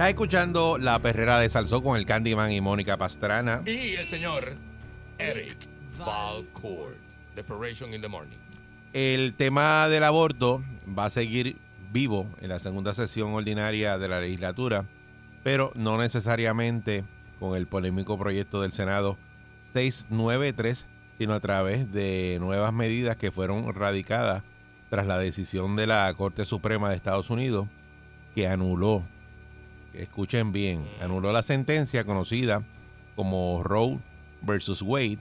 Estás escuchando La Perrera de Salsó con el Candyman y Mónica Pastrana. Y el señor Eric Valcourt, Decoration in the Morning. El tema del aborto va a seguir vivo en la segunda sesión ordinaria de la legislatura, pero no necesariamente con el polémico proyecto del Senado 693, sino a través de nuevas medidas que fueron radicadas tras la decisión de la Corte Suprema de Estados Unidos que anuló, escuchen bien, anuló la sentencia conocida como Roe versus Wade,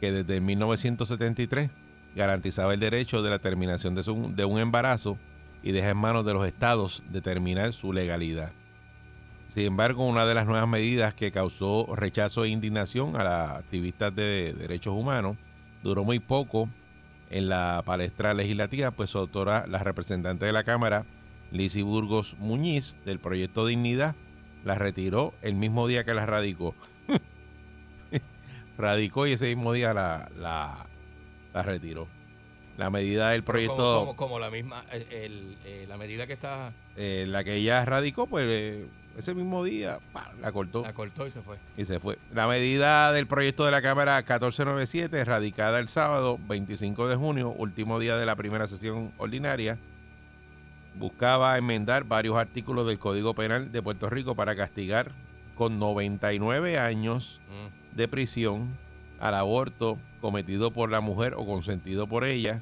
que desde 1973 garantizaba el derecho de la terminación de, de un embarazo y deja en manos de los estados determinar su legalidad. Sin embargo, una de las nuevas medidas que causó rechazo e indignación a las activistas de derechos humanos duró muy poco en la palestra legislativa, pues su autora, la representante de la Cámara, Lizy Burgos Muñiz, del proyecto Dignidad, la retiró el mismo día que la radicó. radicó y ese mismo día la, la, la retiró. La medida del proyecto, Como, como, como la misma, el- el- eh, la medida que está, eh, la que ella radicó, pues eh, ese mismo día la cortó la cortó y se fue. y se fue. La medida del proyecto de la Cámara 1497, radicada el sábado 25 de junio, último día de la primera sesión ordinaria, buscaba enmendar varios artículos del Código Penal de Puerto Rico para castigar con 99 años Mm. de prisión al aborto cometido por la mujer o consentido por ella.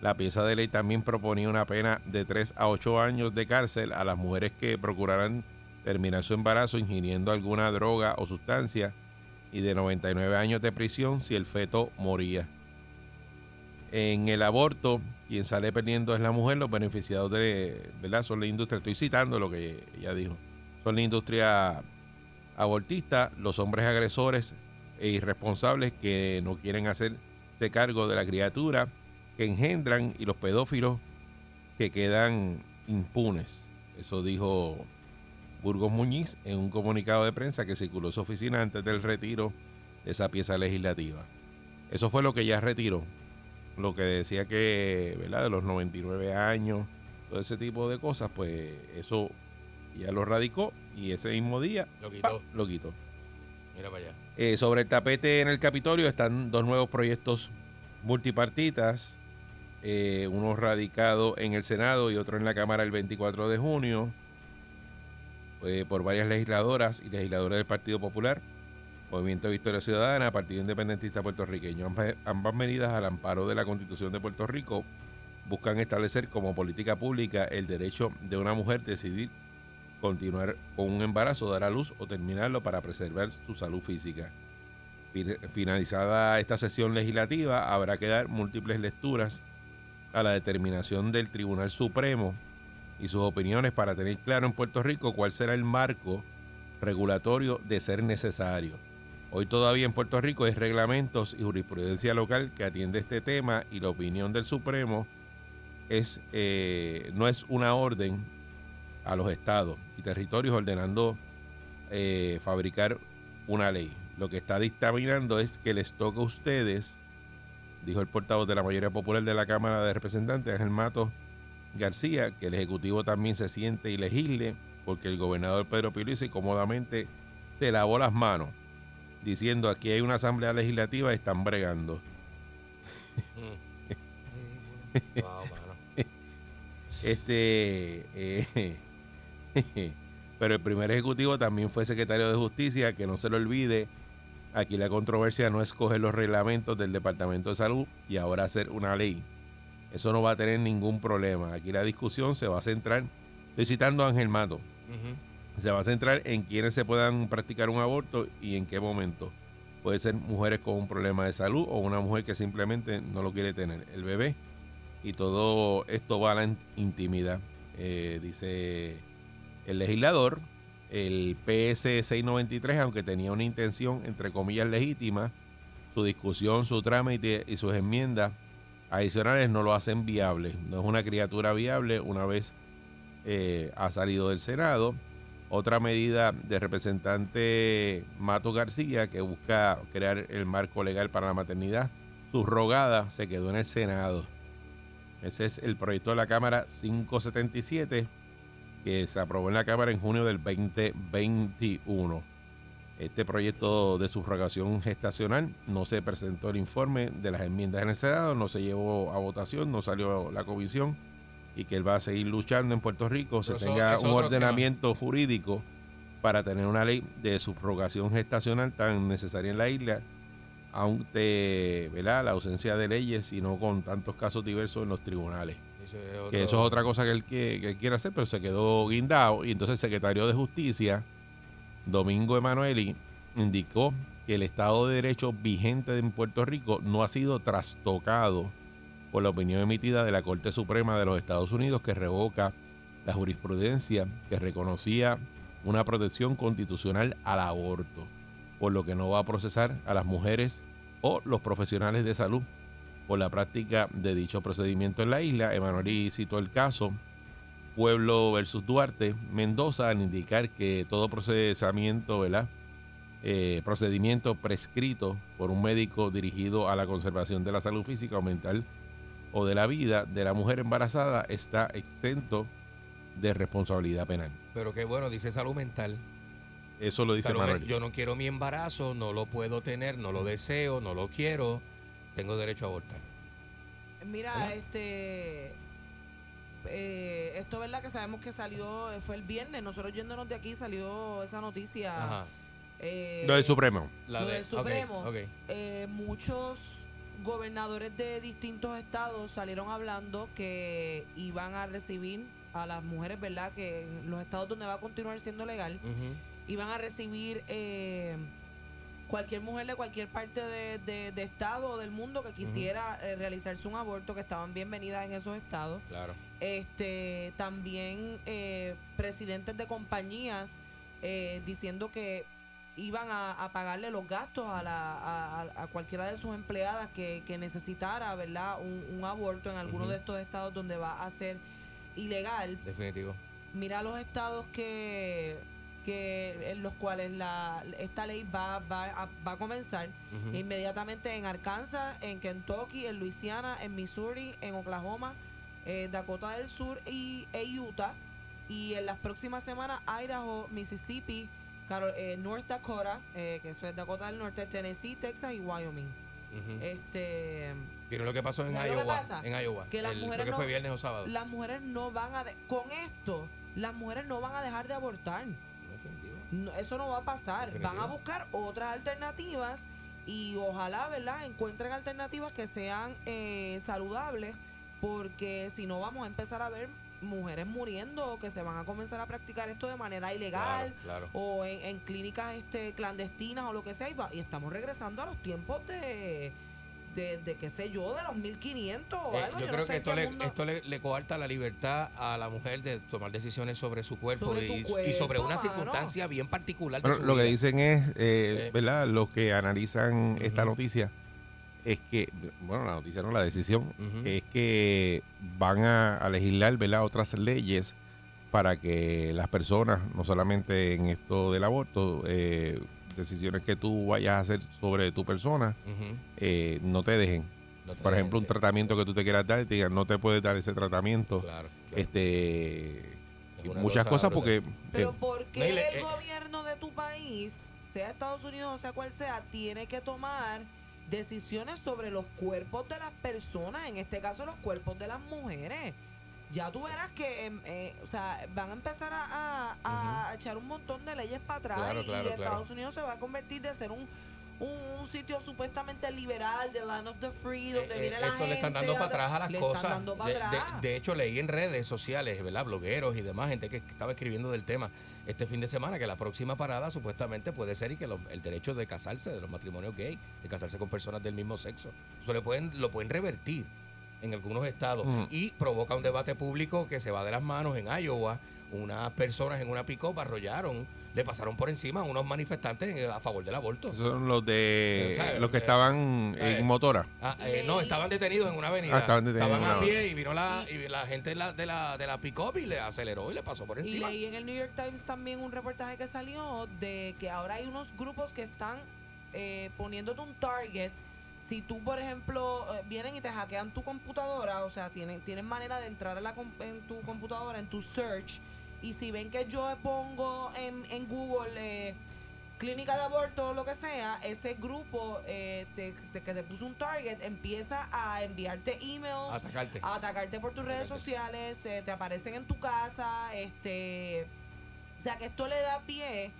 La pieza de ley también proponía una pena de 3 a 8 años de cárcel a las mujeres que procuraran terminar su embarazo ingiriendo alguna droga o sustancia y de 99 años de prisión si el feto moría. En el aborto, quien sale perdiendo es la mujer, los beneficiados de, ¿verdad? son la industria, estoy citando lo que ella dijo, son la industria abortista, los hombres agresores e irresponsables que no quieren hacerse cargo de la criatura que engendran y los pedófilos que quedan impunes. Eso dijo Burgos Muñiz en un comunicado de prensa que circuló su oficina antes del retiro de esa pieza legislativa. Eso fue lo que ya retiró. Lo que decía que, ¿verdad? De los 99 años, todo ese tipo de cosas, pues eso ya lo radicó y ese mismo día Lo quitó. Mira para allá. Eh, sobre el tapete en el Capitolio están dos nuevos proyectos multipartitas, eh, uno radicado en el Senado y otro en la Cámara el 24 de junio, eh, por varias legisladoras y legisladores del Partido Popular, Movimiento Victoria Ciudadana, Partido Independentista Puertorriqueño. Ambas, medidas al amparo de la Constitución de Puerto Rico buscan establecer como política pública el derecho de una mujer decidir continuar con un embarazo, dar a luz o terminarlo para preservar su salud física. Fin- Finalizada esta sesión legislativa, habrá que dar múltiples lecturas a la determinación del Tribunal Supremo y sus opiniones para tener claro en Puerto Rico cuál será el marco regulatorio de ser necesario. Hoy todavía en Puerto Rico hay reglamentos y jurisprudencia local que atiende este tema y la opinión del Supremo es eh, no es una orden a los estados y territorios ordenando eh, fabricar una ley. Lo que está dictaminando es que les toca a ustedes, dijo el portavoz de la mayoría popular de la Cámara de Representantes, Ángel Matos García, que el Ejecutivo también se siente ilegible porque el gobernador Pedro Pierluisi cómodamente se lavó las manos diciendo aquí hay una asamblea legislativa y están bregando. Mm. wow. Este, eh, pero el primer ejecutivo también fue secretario de Justicia, que no se lo olvide. Aquí la controversia no es coger los reglamentos del Departamento de Salud y ahora hacer una ley. Eso no va a tener ningún problema. Aquí la discusión se va a centrar, estoy citando a Ángel Mato. Se va a centrar en quienes se puedan practicar un aborto y en qué momento. Puede ser mujeres con un problema de salud o una mujer que simplemente no lo quiere tener, el bebé. Y todo esto va a la in- intimidad, eh, dice el legislador. El PS 693, aunque tenía una intención, entre comillas, legítima, su discusión, su trámite y sus enmiendas adicionales no lo hacen viable. No es una criatura viable una vez eh, ha salido del Senado. Otra medida del representante Mato García que busca crear el marco legal para la maternidad subrogada se quedó en el Senado. Ese es el proyecto de la Cámara 577 que se aprobó en la Cámara en junio del 2021. Este proyecto de subrogación gestacional no se presentó el informe de las enmiendas en el Senado, no se llevó a votación, no salió la comisión y que él va a seguir luchando en Puerto Rico, se eso- tenga eso un ordenamiento jurídico para tener una ley de subrogación gestacional tan necesaria en la isla, aunque ¿verdad? la ausencia de leyes y no con tantos casos diversos en los tribunales. Eso es otro- Que eso es otra cosa que él, que, que él quiere hacer, pero se quedó guindado. Y entonces el secretario de Justicia, Domingo Emanueli, indicó que el Estado de Derecho vigente en Puerto Rico no ha sido trastocado por la opinión emitida de la Corte Suprema de los Estados Unidos que revoca la jurisprudencia que reconocía una protección constitucional al aborto, por lo que no va a procesar a las mujeres o los profesionales de salud por la práctica de dicho procedimiento en la isla. Emanuel citó el caso Pueblo versus Duarte, Mendoza, al indicar que todo procesamiento, ¿verdad? Eh, procedimiento prescrito por un médico dirigido a la conservación de la salud física o mental o de la vida de la mujer embarazada está exento de responsabilidad penal. Pero qué bueno, dice salud mental. Eso lo dice Salud yo no quiero mi embarazo, no lo puedo tener, no lo deseo, no lo quiero. Tengo derecho a abortar. Mira, ¿Verdad? este. eh, esto, ¿verdad? Que sabemos que salió, eh, fue el viernes. Nosotros yéndonos de aquí salió esa noticia. Ajá. eh, Lo del Supremo. La Lo de- del Supremo. eh, muchos gobernadores de distintos estados salieron hablando que iban a recibir a las mujeres, ¿verdad? Que en los estados donde va a continuar siendo legal, iban a recibir eh, cualquier mujer de cualquier parte de, de- de estado o del mundo que quisiera eh, realizarse un aborto, que estaban bienvenidas en esos estados. Claro. Este, también eh, presidentes de compañías eh, diciendo que iban a, a pagarle los gastos a, la, a, a- cualquiera de sus empleadas que, que necesitara, ¿verdad? Un, un aborto en alguno de estos estados donde va a ser ilegal. Definitivo. mira los estados que que en los cuales la esta ley va, va, a, va a comenzar. Inmediatamente en Arkansas, en Kentucky, en Luisiana, en Missouri, en Oklahoma, eh, Dakota del Sur y e Utah. Y en las próximas semanas Idaho, Mississippi, Caro- eh, North Dakota, eh, que eso es Dakota del Norte, Tennessee, Texas y Wyoming. Ujú. Este ¿Vieron lo que pasó en ¿Sabes lo que Iowa? pasa? En Iowa. Que las El- mujeres creo que fue no- viernes o sábado. las mujeres no van a de- con esto, las mujeres no van a dejar de abortar. No, eso no va a pasar. Van a buscar otras alternativas y ojalá, ¿verdad?, encuentren alternativas que sean eh, saludables, porque si no vamos a empezar a ver mujeres muriendo o que se van a comenzar a practicar esto de manera ilegal Claro, claro. o en, en clínicas este clandestinas o lo que sea y, va- y estamos regresando a los tiempos de, de, de qué sé yo, de los 1500 o Eh, algo. yo no creo sé que esto, le, mundo- esto le, le coarta la libertad a la mujer de tomar decisiones sobre su cuerpo, Sobre y, y cuerpo, sobre una mano. circunstancia bien particular. de Bueno, su lo que vida. dicen es, eh, Eh. ¿verdad? Los que analizan esta Ujú. noticia es que, bueno, la noticia no, la decisión, es que van a, a legislar, ¿verdad? Otras leyes para que las personas, no solamente en esto del aborto, eh, decisiones que tú vayas a hacer sobre tu persona, eh, no te dejen. No te Por ejemplo, un tratamiento que tú te quieras dar, te digan, no te puedes dar ese tratamiento. Claro, claro. Este, Es muchas cosa cosas porque... Pero eh, ¿por qué el eh, gobierno de tu país, sea Estados Unidos o sea cual sea, tiene que tomar decisiones sobre los cuerpos de las personas, en este caso los cuerpos de las mujeres? Ya tú verás que em, eh, o sea, van a empezar a, a- a echar un montón de leyes para atrás Claro, y- claro, y claro. Estados Unidos se va a convertir de ser un, un, un sitio supuestamente liberal, the land of the free, donde Eh, viene eh, la esto gente. le están dando para atrás a las le cosas. Están dando para de, de- atrás. de hecho, leí en redes sociales, ¿verdad? Blogueros y demás, gente que estaba escribiendo del tema este fin de semana, que la próxima parada supuestamente puede ser y que el derecho de casarse, de los matrimonios gay, de casarse con personas del mismo sexo, eso le pueden, lo pueden revertir en algunos estados Mm. y provoca un debate público que se va de las manos en Iowa. Unas personas en una pick arrollaron, le pasaron por encima a unos manifestantes en- a favor del aborto. Son los de los que eh, estaban en motora. Ah, eh, no, estaban detenidos en una avenida. Ah, estaban detenidos en a una pie y vino la, y la gente de la, de la, de la pick-up y le aceleró y le pasó por Y encima. leí en el New York Times también un reportaje que salió de que ahora hay unos grupos que están eh, poniéndote un target. Si tú, por ejemplo, eh, vienen y te hackean tu computadora, o sea, tienen, tienen manera de entrar a la en tu computadora, en tu search, y si ven que yo pongo en, en Google eh, clínica de aborto o lo que sea, ese grupo eh, te- te- que te puso un target empieza a enviarte emails, Atacarte. a atacarte por tus redes sociales, eh, te aparecen en tu casa, este, o sea que esto le da pie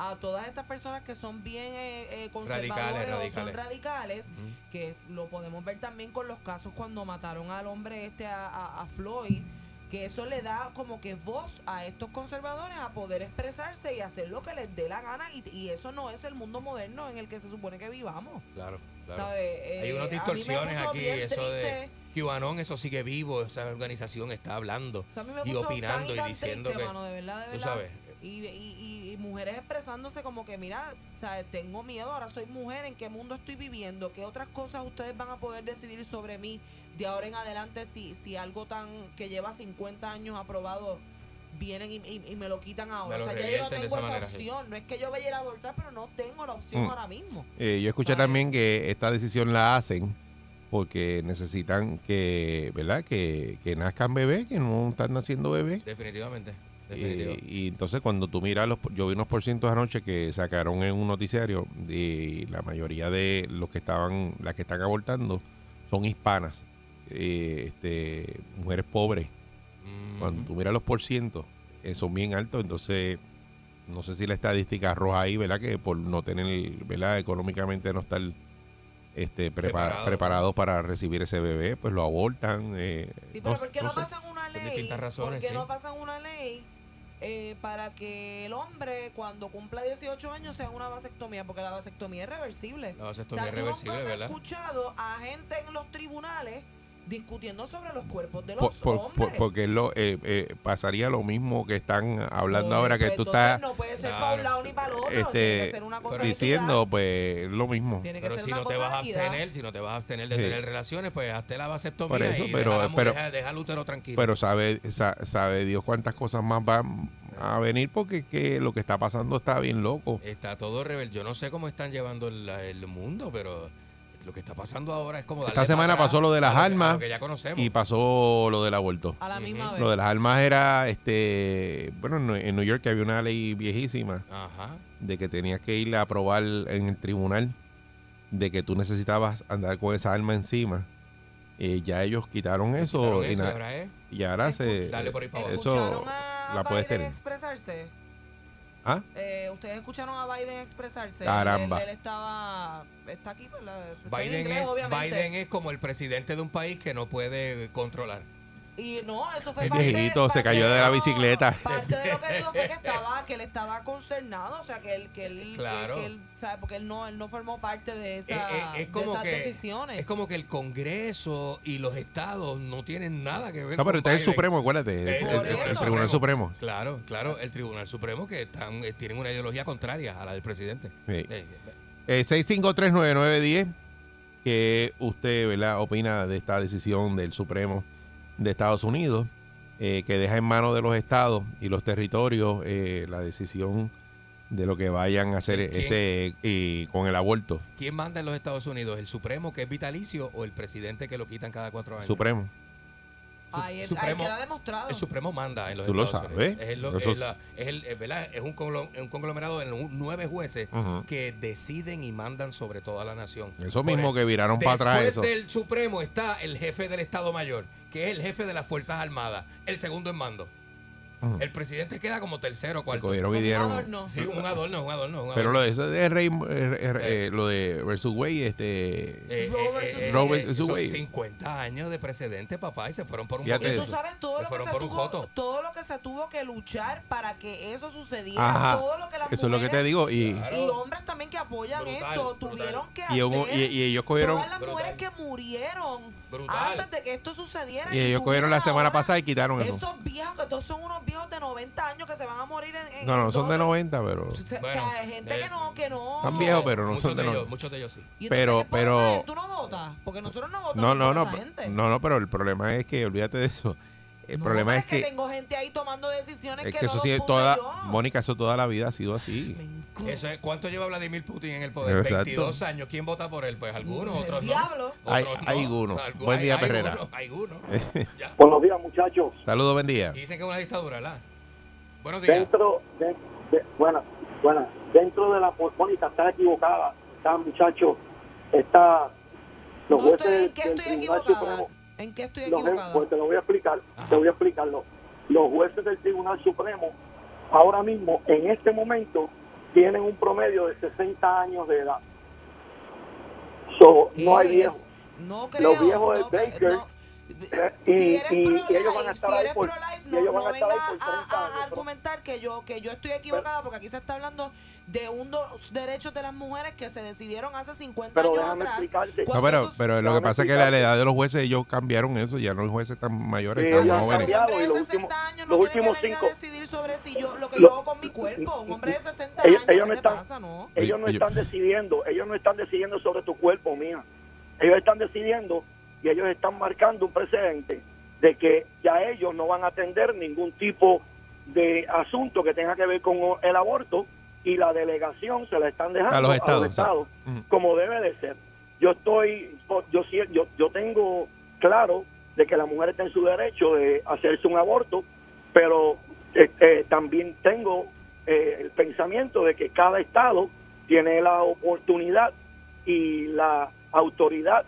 a todas estas personas que son bien eh, eh, conservadores Radicales, o son radicales. radicales, que lo podemos ver también con los casos cuando mataron al hombre este a, a- a Floyd, que eso le da como que voz a estos conservadores a poder expresarse y hacer lo que les dé la gana y, y eso no es el mundo moderno en el que se supone que vivamos. Claro, claro. ¿sabe? Hay Eh, unas distorsiones aquí, eso de. QAnon, eso sigue vivo, esa organización está hablando A mí me y opinando tan y tan diciendo triste, que, mano, de verdad, de tú verdad. sabes, Y, y- y- y mujeres expresándose como que, mira, o sea, tengo miedo, ahora soy mujer, ¿en qué mundo estoy viviendo? ¿Qué otras cosas ustedes van a poder decidir sobre mí de ahora en adelante si, si algo tan que lleva 50 años aprobado vienen y, y- y me lo quitan ahora? O sea, ya yo no tengo esa sí. opción. No es que yo vaya a ir a abortar, pero no tengo la opción Mm. ahora mismo. Eh, yo escuché también que esta decisión la hacen porque necesitan que, ¿verdad? Que, que nazcan bebés, que no están naciendo bebés. definitivamente. Eh, y entonces cuando tú miras, los, yo vi unos porcientos anoche que sacaron en un noticiario y la mayoría de los que estaban, las que están abortando son hispanas, eh, este, mujeres pobres. Mm, Cuando tú miras los porcientos, eh, son bien altos, entonces no sé si la estadística arroja ahí, ¿verdad? Que por no tener, ¿verdad? Económicamente no estar este, prepara- Preparado. preparados para recibir ese bebé, pues lo abortan. eh, Sí, pero no- ¿por qué no no, sé. pasan una ley? razones, ¿Por qué sí. no pasan una ley eh, para que el hombre cuando cumpla 18 años sea una vasectomía? Porque la vasectomía es reversible. La O vasectomía sea, es tú reversible, ¿verdad? escuchado a gente en los tribunales discutiendo sobre los cuerpos de Por- los por- por- hombres. porque es lo, eh, eh, pasaría lo mismo que están hablando Pues, ahora que pues, tú estás No puede ser Claro. para un lado ni para el otro. este, tiene que ser una cosa diciendo, pues lo mismo. Tiene que Pero ser si una no te vas a abstener, si no te vas a abstener de Sí. tener relaciones, pues hazte la vasectomía Por eso, y pero- deja, la mu- pero- deja- útero tranquilo. Pero sabe, sa- sabe Dios cuántas cosas más van a venir porque que lo que está pasando está bien loco. Está todo rebelde. Yo no sé cómo están llevando el, el mundo, pero lo que está pasando ahora es como Esta semana para pasó lo de las que- a armas lo que ya conocemos. Y pasó lo del aborto. A la misma vez. Lo de las armas era, este, bueno, en New York había una ley viejísima Ajá. de que tenías que ir a probar en el tribunal de que tú necesitabas andar con esa arma encima. Eh, ya ellos quitaron eso, Quitaron y, eso, ahora es y ahora se, Dale por ahí para abajo. eso ¿Escucharon a la puedes Biden tener. expresarse? ¿Ah? Eh, ¿Ustedes escucharon a Biden expresarse? Caramba. Él, él estaba... Está aquí, ¿verdad? Está en inglés, es, obviamente. Biden es como el presidente de un país que no puede controlar. Y no, eso fue El parte- viejito se cayó de la lo- bicicleta. Parte de lo que dijo fue que estaba, que él estaba consternado, o sea, que él, que él, que- Claro. que, él, ¿sabe? porque él no, él no formó parte de, esa, Eh, eh, es de como esas que- decisiones. Es como que el Congreso y los estados no tienen nada que ver No, con pero este es el. Supremo, acuérdate. el-. Tribunal Supremo. Claro, claro, el Tribunal Supremo que están, eh, tienen una ideología contraria a la del presidente. Sí. Eh, Eh, 6539910, que usted ¿verdad? opina de esta decisión del Supremo de Estados Unidos, eh, que deja en manos de los estados y los territorios eh, la decisión de lo que vayan a hacer ¿Quién? este y con el aborto ¿Quién manda en los Estados Unidos? ¿El Supremo que es vitalicio o el presidente que lo quitan cada cuatro años? Supremo. Su- es- Supremo- ahí queda demostrado. El Supremo manda en los Tú lo Estados sabes. Unidos. Es, el- Eso es la- es el- es ¿verdad? Es un, conglo- un conglomerado de nu- nueve jueces que deciden y mandan sobre toda la nación. Eso Por mismo el- que viraron para atrás Después eso. del Supremo está el jefe del Estado Mayor, que es el jefe de las Fuerzas Armadas, el segundo en mando. El presidente queda como tercero cuarto. cogieron y un adorno. Sí, un adorno, un adorno. Un Pero adorno. lo de eso de Rey, eh, eh, lo de versus Way, este. Eh, Roe eh, versus eh, Roe eh, versus son Wade. 50 años de precedente, papá, y se fueron por un Fíjate Y tú eso. sabes todo lo que se tuvo, todo lo que se tuvo que luchar para que eso sucediera, Ajá. todo lo que las Eso es lo que te digo. Y, Claro. y hombres también que apoyan Brutal, esto brutal. tuvieron que y, hacer y- y ellos cogieron. todas las Brutal. mujeres que murieron Brutal. antes de que esto sucediera Y ellos cogieron la semana pasada y quitaron eso. esos viejos que todos son unos viejos de 90 años que se van a morir en, en No, no, son de o tres- 90, pero. o sea, Bueno, hay gente eh, que no que no Están viejos, pero no muchos son de de ellos, 90. muchos de ellos sí. Y entonces, pero- pero- tú no votas porque nosotros no votamos No, no, por no. esa pero- gente. No, no, pero el problema es que, olvídate de eso. El No, problema es que. tengo gente ahí tomando decisiones Es que, que no eso los sí, toda. yo. Mónica, eso toda la vida ha sido así. Eso es, ¿Cuánto lleva Vladimir Putin en el poder? Exacto. 22 años. ¿Quién vota por él? Pues algunos, El otros diablo. no. Hay- Otros hay no. uno. Algu- Buen hay- día, hay Perrera. uno, Hay uno. Buenos días, muchachos. Saludos, buen día. Y dicen que es una dictadura, ¿verdad? Buenos días. Dentro de, de- buena, buena, dentro de la Mónica está equivocada, está muchacho, está los No estoy- jueces ¿En qué del estoy Tribunal equivocada? Supremo, ¿En qué estoy los, equivocada? pues te lo voy a explicar, Ajá. te voy a explicarlo. Los jueces del Tribunal Supremo ahora mismo, en este momento, tienen un promedio de 60 años de edad. So, no hay ¿Qué viejos. No creo. Los viejos de no cre- Baker, no. y- si eres y- y pro-life, ellos van a estar si ahí eres por- pro-life, y no, no venga a, 30 a argumentar que yo que yo estoy equivocada porque aquí se está hablando de unos derechos de las mujeres que se decidieron hace 50 Pero años atrás. No, pero, pero lo que pasa es que la edad de los jueces, ellos cambiaron eso. Ya no hay jueces tan mayores, Sí, tan jóvenes. cambiado. Un hombre y de los 60 últimos- años no los tiene que últimos venir cinco- a decidir sobre si yo lo que Lo- yo hago con mi cuerpo. Un hombre de 60 Ellos- años, ellos ¿qué no te están- pasa, no? Ellos no Oye, están decidiendo, ellos no están decidiendo sobre tu cuerpo, mía. Ellos están decidiendo y ellos están marcando un precedente de que ya ellos no van a atender ningún tipo de asunto que tenga que ver con el aborto y la delegación se la están dejando A los estados, como debe de ser. Yo estoy, yo, yo, yo tengo claro de que la mujer está en su derecho de hacerse un aborto, pero eh, eh, también tengo eh, el pensamiento de que cada estado tiene la oportunidad y la autoridad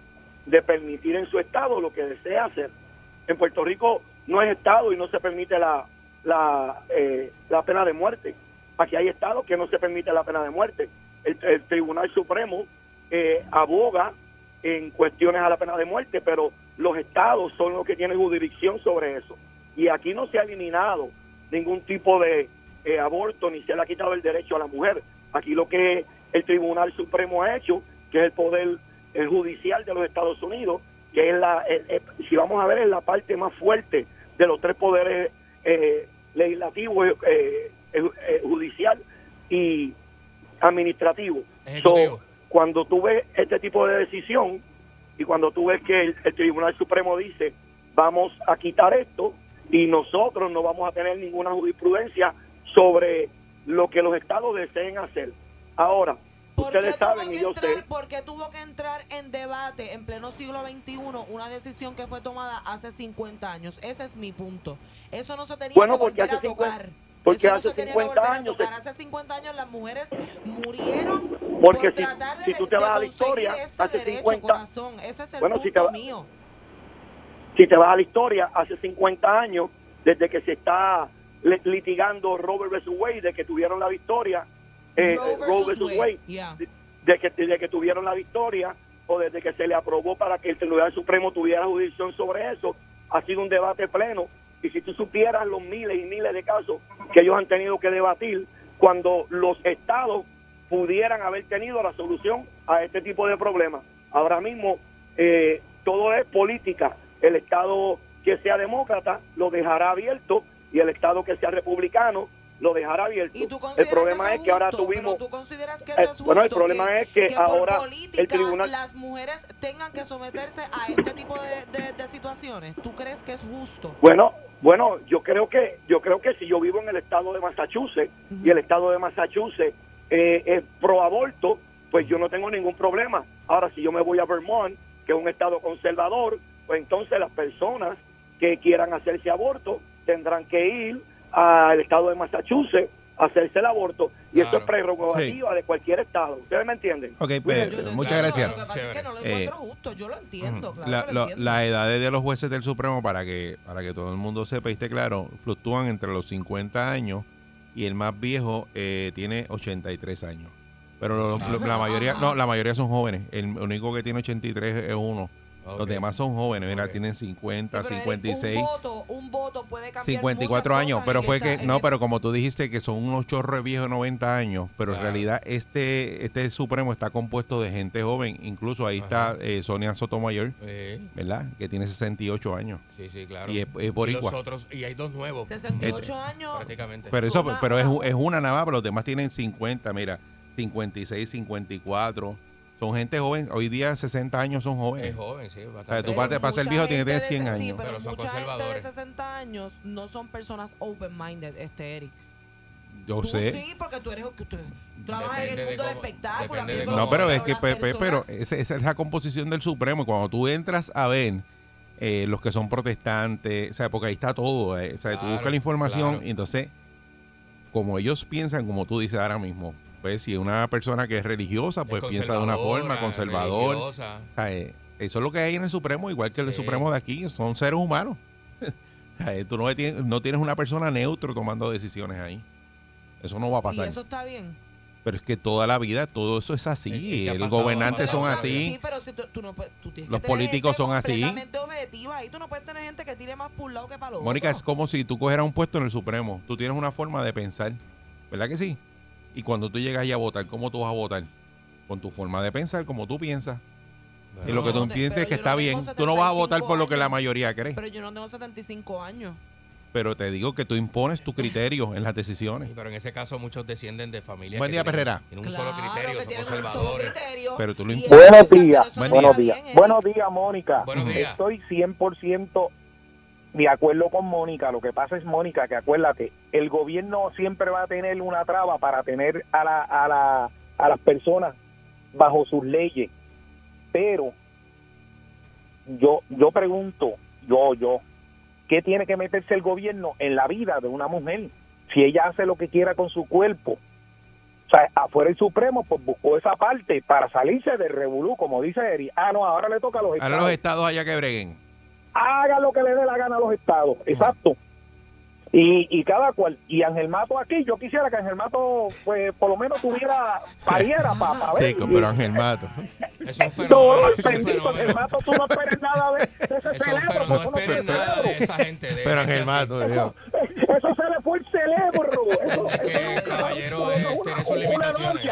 de permitir en su estado lo que desea hacer. En Puerto Rico no es estado y no se permite la, la, eh, la pena de muerte. Aquí hay estados que no se permite la pena de muerte. El, Tribunal Supremo eh, aboga en cuestiones a la pena de muerte, pero los estados son los que tienen jurisdicción sobre eso. Y aquí no se ha eliminado ningún tipo de eh, aborto ni se le ha quitado el derecho a la mujer. Aquí lo que el Tribunal Supremo ha hecho, que es el poder judicial de los Estados Unidos, que es la, el- si vamos a ver, es la parte más fuerte de los tres poderes eh, legislativo, eh, judicial y administrativo. So, cuando tú ves este tipo de decisión y cuando tú ves que el, el Tribunal Supremo dice vamos a quitar esto y nosotros no vamos a tener ninguna jurisprudencia sobre lo que los estados deseen hacer. Ahora, ¿Por qué, ustedes tuvo saben que y yo entrar, sé, por qué tuvo que entrar en debate en pleno siglo XXI una decisión que fue tomada hace 50 años? Ese es mi punto. Eso no se tenía Bueno, que porque volver hace a 50 tocar. Porque Eso hace se tenía 50 que volver a años Hace 50 años las mujeres murieron Porque por si- tratar de, si tú te de vas a la historia, este hace derecho, 50 corazón. Ese es el Bueno, si punto te va- mío. si te vas a la historia, hace 50 años, desde que se está litigando Robert vs. Wade, de que tuvieron la victoria, eh, Roe eh, versus Wade, Wade, yeah. de que, de que tuvieron la victoria o desde que se le aprobó para que el Tribunal Supremo tuviera jurisdicción sobre eso, ha sido un debate pleno. Y si tú supieras los miles y miles de casos que ellos han tenido que debatir, cuando los estados pudieran haber tenido la solución a este tipo de problemas. Ahora mismo eh, todo es política. El estado que sea demócrata lo dejará abierto y el estado que sea republicano lo dejará abierto. ¿Y tú El problema que es que ahora tuvimos... Tú consideras que Eh, eso es bueno, el problema es que ahora política el tribunal- las mujeres tengan que someterse a este tipo de, de- de situaciones. ¿Tú crees que es justo? Bueno, bueno, yo creo que yo creo que si yo vivo en el estado de Massachusetts y el estado de Massachusetts eh, es pro aborto, pues yo no tengo ningún problema. Ahora, si yo me voy a Vermont, que es un estado conservador, pues entonces las personas que quieran hacerse aborto tendrán que ir al estado de Massachusetts hacerse el aborto y eso es prerrogativa de cualquier estado. ¿Ustedes me entienden? Ok, Yo pues, lo muchas gracias. Lo que pasa es que no lo Chévere. encuentro justo. Yo lo entiendo, claro. La- que lo lo- entiendo. las edades de los jueces del Supremo, para que, para que todo el mundo sepa y esté claro, fluctúan entre los 50 años y el más viejo eh, tiene 83 años. Pero los- Ajá, la mayoría, no, la mayoría son jóvenes. El único que tiene 83 es uno. Los demás son jóvenes, mira, Ok. tienen Sí, 50, pero, Eric, 56. Un voto, un voto puede cambiar 54 muchas años, cosas pero fue que, no, pero como tú dijiste que son unos chorros viejos de 90 años, pero en realidad este este Supremo está compuesto de gente joven, incluso ahí Ajá. está eh, Sonia Sotomayor, Sí, ¿verdad? Que tiene 68 años. sí, sí, claro. Y es, es boricua. los otros, y hay dos nuevos. 68 años. Prácticamente. Pero eso, pero es, una- es una nada más, pero los demás tienen 50, mira, 56, 54. Son gente joven, hoy día 60 años son jóvenes. es joven, sí, O sea, tú Pero para, ser viejo tienes que tener 100 de ese- años. Sí, pero, Pero son mucha gente de conservadores. 60 años no son personas open-minded, este Eric. Yo Tú sé. sí, porque tú eres tú trabajas en el de mundo del espectáculo. de No, pero es que, las pe- pe- pero esa, esa es la composición del Supremo. Cuando tú entras a ver eh, los que son protestantes, o sea, porque ahí está todo. eh, o sea, tú buscas la información claro. y entonces, como ellos piensan, como tú dices ahora mismo, pues si una persona que es religiosa, pues Es piensa de una forma, conservadora, conservador. O sea, eh, eso es lo que hay en el Supremo, igual que el Sí. Supremo de aquí, son seres humanos. o sea, eh, tú no tienes, no tienes una persona neutro tomando decisiones ahí. Eso no va a Y pasar. eso está bien. Pero es que toda la vida todo eso es ¿Y así. qué ha El pasado? gobernante Pero son así. Sí, pero si tú, tú no tú tienes Los que políticos son así. objetiva. Y tú no puedes tener gente que tire más por un lado que para el otro. Mónica, es como si tú cogieras un puesto en el Supremo. Tú tienes una forma de pensar, ¿verdad que sí? Y cuando tú llegas ahí a votar, ¿cómo tú vas a votar? Con tu forma de pensar, como tú piensas. y lo que tú entiendes es que está no bien. Tú no vas a votar 75 por lo que la mayoría cree. Pero yo no tengo 75 años. Pero te digo que tú impones tu criterio en las decisiones. Sí, pero en ese caso muchos descienden de familias Buen día, Perrera. Tienen un Claro solo criterio, son tienen un solo conservadores. criterio. Pero tú lo Y imp- eso Buenos días. Buenos días, Mónica. Buenos días. Estoy 100% de acuerdo con Mónica. Lo que pasa es, Mónica, que acuérdate, el gobierno siempre va a tener una traba para tener a, la, a, la, a las personas bajo sus leyes. Pero yo, yo pregunto, yo, yo, ¿qué tiene que meterse el gobierno en la vida de una mujer? Si ella hace lo que quiera con su cuerpo. O sea, afuera el Supremo pues buscó esa parte para salirse del revolú, como dice Eri. Ah, no, ahora le toca a los Ahora estados. los estados allá que breguen. Haga lo que le dé la gana a los estados. Exacto. Y, y cada cual. Y Ángel Mato aquí, yo quisiera que Ángel Mato, pues, por lo menos tuviera, pariera para ver. Chico, pero Ángel Mato. Es un No, fenómeno. es un bendito, Ángel. Mato, tú no esperes nada de, de ese Es cerebro. No eso no nada de cerebro. esa gente. de Pero Ángel. Mato, Dios. Eso se le fue el cerebro. Eso, Es que el caballero, eh, tiene sus limitaciones.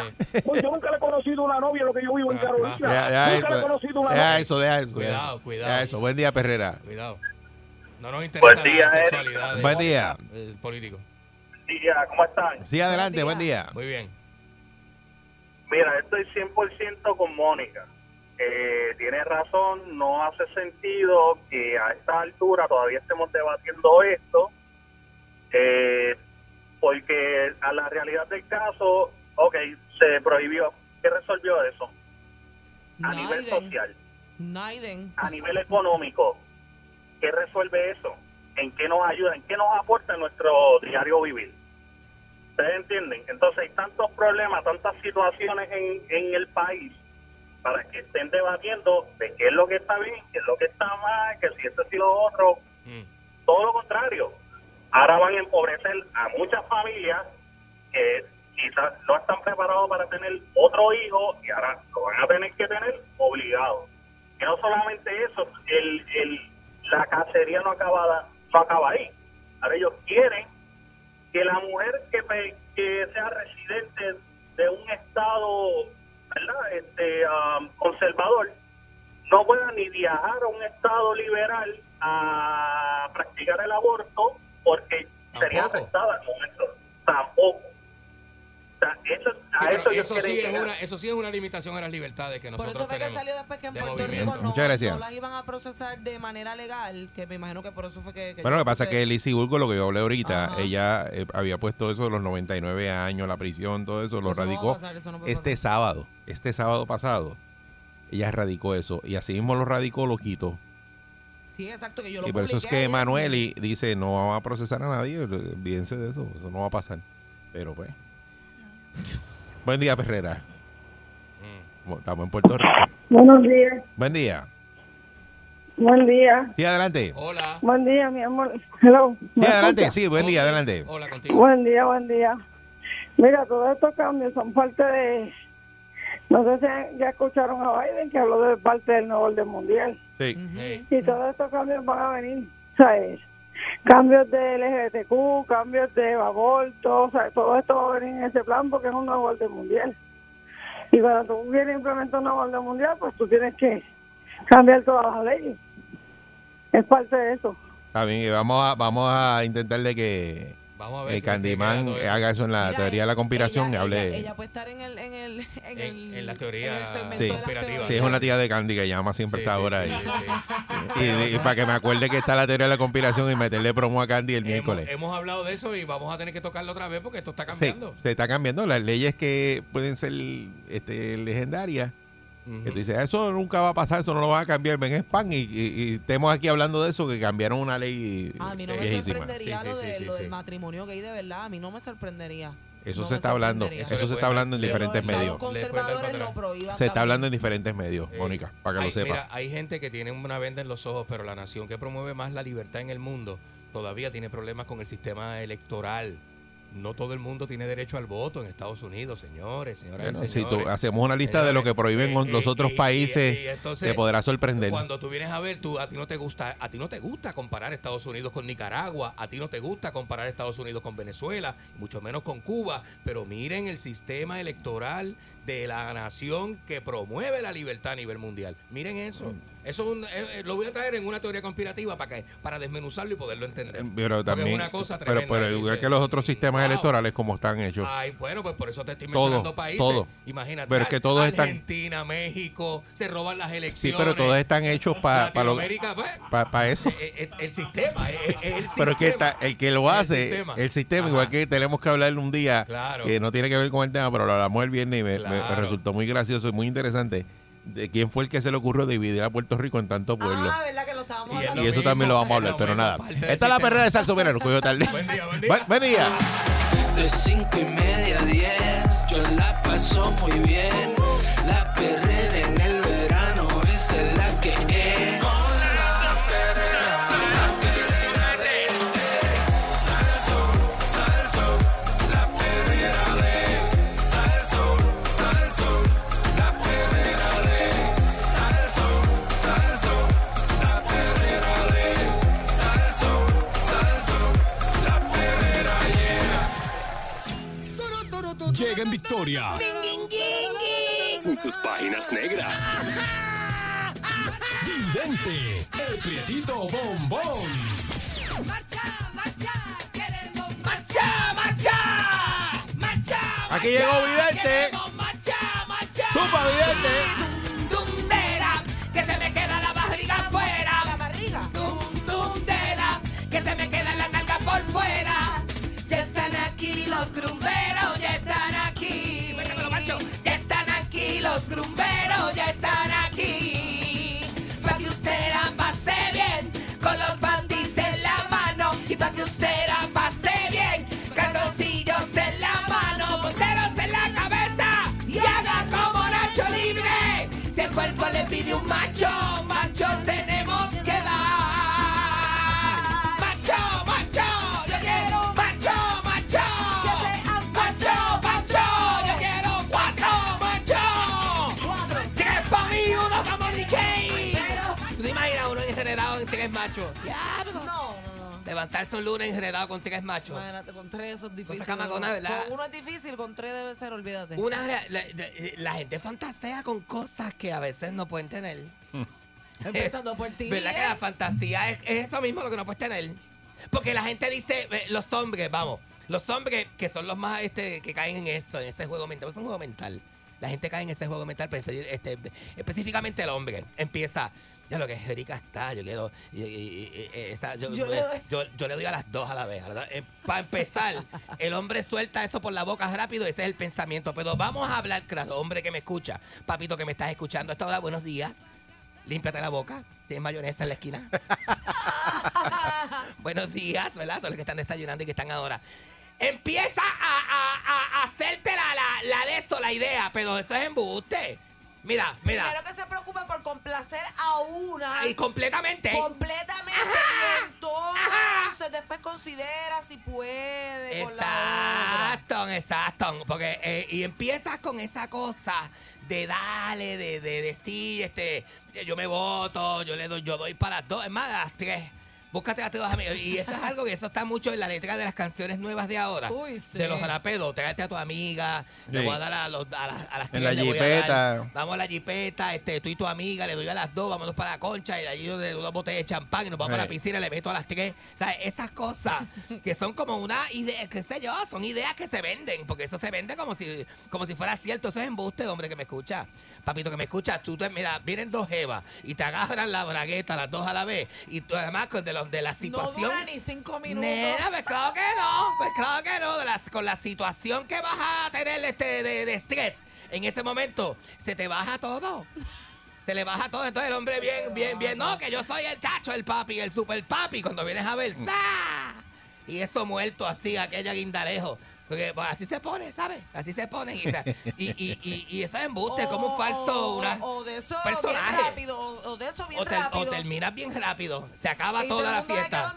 Pues yo nunca le he conocido una novia, lo que yo vivo en Carolina. Deja, deja nunca le he eso, conocido una deja novia. eso, deja eso. Cuidado, deja- cuidado. deja eso. Buen día, Perrera. Cuidado. No nos interesa Buen día, la sexualidad de- Buen día. eh, político. Sí, ya, ¿cómo están? Sí, adelante, buen día. Muy bien. Mira, estoy 100% con Mónica. Eh, tiene razón, no hace sentido que a esta altura todavía estemos debatiendo esto, eh, porque a la realidad del caso, ok, se prohibió. ¿Qué resolvió eso? A nivel social, Naiden. a nivel económico, ¿qué resuelve eso? ¿En qué nos ayuda? ¿En qué nos aporta en nuestro diario vivir? ¿Ustedes entienden? Entonces hay tantos problemas, tantas situaciones en, en el país para que estén debatiendo de qué es lo que está bien, qué es lo que está mal, que si esto y lo otro. Mm. Todo lo contrario. Ahora van a empobrecer a muchas familias que quizás no están preparados para tener otro hijo y ahora lo van a tener que tener obligado. Y no solamente eso, el, el, la cacería no acaba, no acaba ahí. Ahora ellos quieren que la mujer que, sea residente de un estado ¿verdad? Este, um, conservador no pueda ni viajar a un estado liberal a practicar el aborto porque sería arrestada al momento. Tampoco. Eso, a eso sí es una, eso sí es una limitación a las libertades que Por nosotros eso fue que tenemos. salió después que en de Puerto movimiento. Rico no, Muchas gracias. no las iban a procesar de manera legal, que me imagino que por eso fue que... Bueno, lo que pasa es que Lizzie Burgo, lo que yo hablé ahorita, Ajá. ella eh, había puesto eso de los 99 años, la prisión, todo eso, lo va radicó pasar, eso no puede este pasar. sábado, este sábado pasado. Ella radicó eso y así mismo lo radicó, lo quitó. Sí, exacto, que yo lo Y por eso es que ayer. Emanueli dice, no vamos a procesar a nadie, olvídense de eso, eso no va a pasar. Pero pues. Buen día, Perrera. Mm. Estamos en Puerto Rico. Buenos días, Buen día. buen día, Sí, adelante. Hola. buen día, mi amor. Hello. Sí, ¿me adelante. escucha? Sí, buen día, adelante. Hola contigo. Buen día, buen día. Mira, todos estos cambios son parte de. No sé si ya escucharon a Biden que habló de parte del nuevo orden mundial. Sí. Y todos estos cambios van a venir. ¿Sabes? Cambios de LGBTQ, cambios de aborto, o sea, todo esto va a venir en ese plan porque es un nuevo orden mundial. Y cuando tú quieres implementar un nuevo orden mundial, pues tú tienes que cambiar todas las leyes. Es parte de eso. Está bien, y vamos a, vamos a intentarle que Vamos a ver. eh, qué- qué Candyman eso. haga eso en la Mira, teoría de la conspiración ella, y hable. Ella, ella puede estar en el. En, el, en, En- el, en la teoría el Sí. conspirativa. Sí, es una tía de Candy que llama siempre Sí, esta sí, hora sí, ahí. Y, y para que me acuerde que está la teoría de la conspiración y meterle promo a Candy el miércoles. Hemos, hablado de eso y vamos a tener que tocarlo otra vez porque esto está Sí, cambiando. se está cambiando las leyes que pueden ser este, legendarias. Que tú dices, eso nunca va a pasar, eso no lo va a cambiar, ven spam. Y, y, y estemos aquí hablando de eso, que cambiaron una ley A mí no me viejísima. sorprendería Sí, lo, sí, de, sí, lo sí. del matrimonio gay de verdad. A mí no me sorprendería. Eso No se me está hablando, eso Eso se está hablando en diferentes medios. Los conservadores lo prohíban. Se está también. hablando en diferentes medios, Eh, Mónica, para que hay, lo sepa. Mira, hay gente que tiene una venda en los ojos, pero la nación que promueve más la libertad en el mundo todavía tiene problemas con el sistema electoral. No todo el mundo tiene derecho al voto en Estados Unidos, señores, señoras Bueno, y si señores. tú- hacemos una lista de lo que prohíben Eh, los eh, otros y- y- países, entonces, te podrá sorprender. Cuando tú vienes a ver, tú, a ti no te gusta, a ti no te gusta comparar Estados Unidos con Nicaragua, a ti no te gusta comparar Estados Unidos con Venezuela, mucho menos con Cuba, pero miren el sistema electoral de la nación que promueve la libertad a nivel mundial. Miren eso. Eso es un- eh, eh, lo voy a traer en una teoría conspirativa para que para desmenuzarlo y poderlo entender. Pero Porque también, es una cosa pero, tremenda. pero igual que los otros sistemas wow. electorales como están hechos. Ay, bueno, pues por eso te estoy Todo, mencionando países. todo. Imagínate. Pero es que todos están- Argentina, México, se roban las Sí, elecciones. pero todos están hechos para lo, Latinoamérica, pues, pa- pa eso. eh, eh, el, sistema, eh, eh, el Pero es que sistema. está, el que lo El hace, sistema. el sistema, igual que tenemos que hablar un día Claro. que no tiene que ver con el tema, pero lo hablamos el viernes y me Claro. resultó muy gracioso y muy interesante de quién fue el que se le ocurrió dividir a Puerto Rico en tantos pueblos. Ah, ¿verdad que lo estábamos Y hablando? y eso mismo, también lo vamos a hablar, lo pero nada. Esta es la perrera de Salso nos cogió tarde. Buen día, buen día. Buen, buen día. De cinco y media a diez, yo la paso muy bien. La perrera Llega en victoria. Sin sus páginas negras. Vidente, el prietito bombón. Aquí llegó Vidente. Supa Vidente. Levantarse un lunes enredado con tres machos. Imagínate, con tres eso es difícil. Cosa camacona, ¿verdad? Con uno es difícil, con tres debe ser, olvídate. Una, la, la- la gente fantasea con cosas que a veces no pueden tener. Empezando por ti. ¿Verdad que la fantasía es, es eso mismo lo que no puedes tener? Porque la gente dice, eh, los hombres, vamos, los hombres que son los más este, que caen en esto, en este juego mental, es un juego mental. La gente cae en este juego mental, preferir- este, específicamente el hombre. Empieza, ya lo que rica está, yo quiero. y- y- está, yo, Yo le doy- yo- yo le doy a las dos a la vez. para empezar, el hombre suelta eso por la boca rápido, ese es el pensamiento. Pero vamos a hablar claro, hombre que me escucha, papito que me estás escuchando a esta hora, buenos días. Límpiate la boca. Tienes mayonesa en la esquina. Buenos días, ¿verdad? Todos los que están desayunando y que están ahora. empieza a, a, a- a hacerte la, la, la de eso, la idea, pero eso es embuste. Mira, mira. Primero que se preocupe por complacer a una. Y completamente. Completamente. Y entonces después considera si puede. Exacto, exacto. Porque, eh, y empiezas con esa cosa de dale, de, de decir, este, yo me voto, yo le doy, yo doy para las dos, es más, a las tres. Búscate a tus amigos. Y esto es algo que eso está mucho en la letra de las canciones nuevas de ahora. Uy, sí. De los jalapedos. Tráete a tu amiga. Le voy a dar a, los, a, las, a las En tres, la le voy a dar. jipeta. Vamos a la jipeta, este, tú y tu amiga, le doy a las dos, vámonos para la concha, y allí yo le doy una botella de champán y nos vamos Sí. a la piscina y le meto a las tres. O sea, esas cosas que son como una idea, qué sé yo, son ideas que se venden, porque eso se vende como si, como si fuera cierto. Eso es embuste, hombre, que me escucha. Papito, que me escucha, tú, te, mira, vienen dos jevas y te agarran la bragueta las dos a la vez, y tú además con de, los de la No situación. dura ni cinco minutos. Nena, pues claro que no, pues claro que no, de las- con la situación que vas a tener este, de, de estrés en ese momento, se te baja todo. Se le baja todo, entonces el hombre bien, bien, bien, no, que yo soy el chacho, el papi, el super papi, cuando vienes a ver, ¡za! Y eso muerto así, aquella guindalejo. Porque pues, así se pone, ¿sabes? Así se pone. Y, y, y, y, y eso es embuste, O- como un falso, o- una, o de eso personaje. bien rápido. O, o de eso bien o, te- rápido. o terminas bien rápido. Se acaba y toda la fiesta.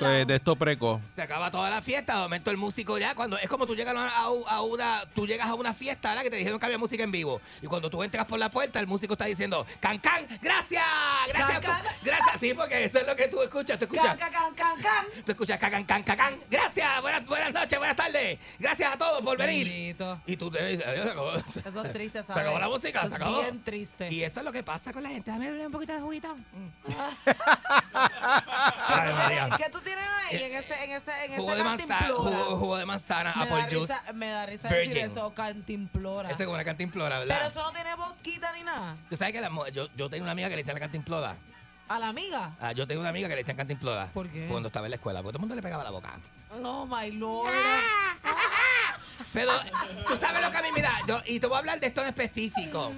lado. de esto preco. Se acaba toda la fiesta, de momento el músico ya, cuando es como tú llegas a, a- a una, tú llegas a una fiesta, ¿verdad? Que te dijeron que había música en vivo. Y cuando tú entras por la puerta, el músico está diciendo, can can, gracias, gracias, Can, can. gracias, sí, porque eso es lo que tú escuchas, tú escuchas. Can, can, can, can. Tú escuchas can, can, can, can, gracias, buenas, buenas noches, buenas tardes, gracias a todos por venir. Bendito. Y tú te dices, "Adiós, se acabó". Eso es triste, Se ¿sabes? acabó la música, Eso se es acabó. bien triste. Y eso es lo que pasa con la gente. Dame un poquito de juguito. Mm. ¿Qué Ay, tú María. tienes- ¿Qué tú tienes ahí en ese, en ese, en Jugo ese de manzana, jugo, jugo de manzana, me, da apple juice. risa, me da risa Virgin. decir eso, cantimplora. Ese es como una cantimplora, ¿verdad? Pero eso no tiene boquita ni nada. Tú sabes que la yo, yo tengo una amiga que le decía la cantimplora. A la amiga. Ah, yo tengo una amiga que le decían cantimplora. ¿Por qué? Cuando estaba en la escuela, porque todo el mundo le pegaba la boca. No, my lord. Pero tú sabes lo que a mí, mira, yo, y te voy a hablar de esto en específico.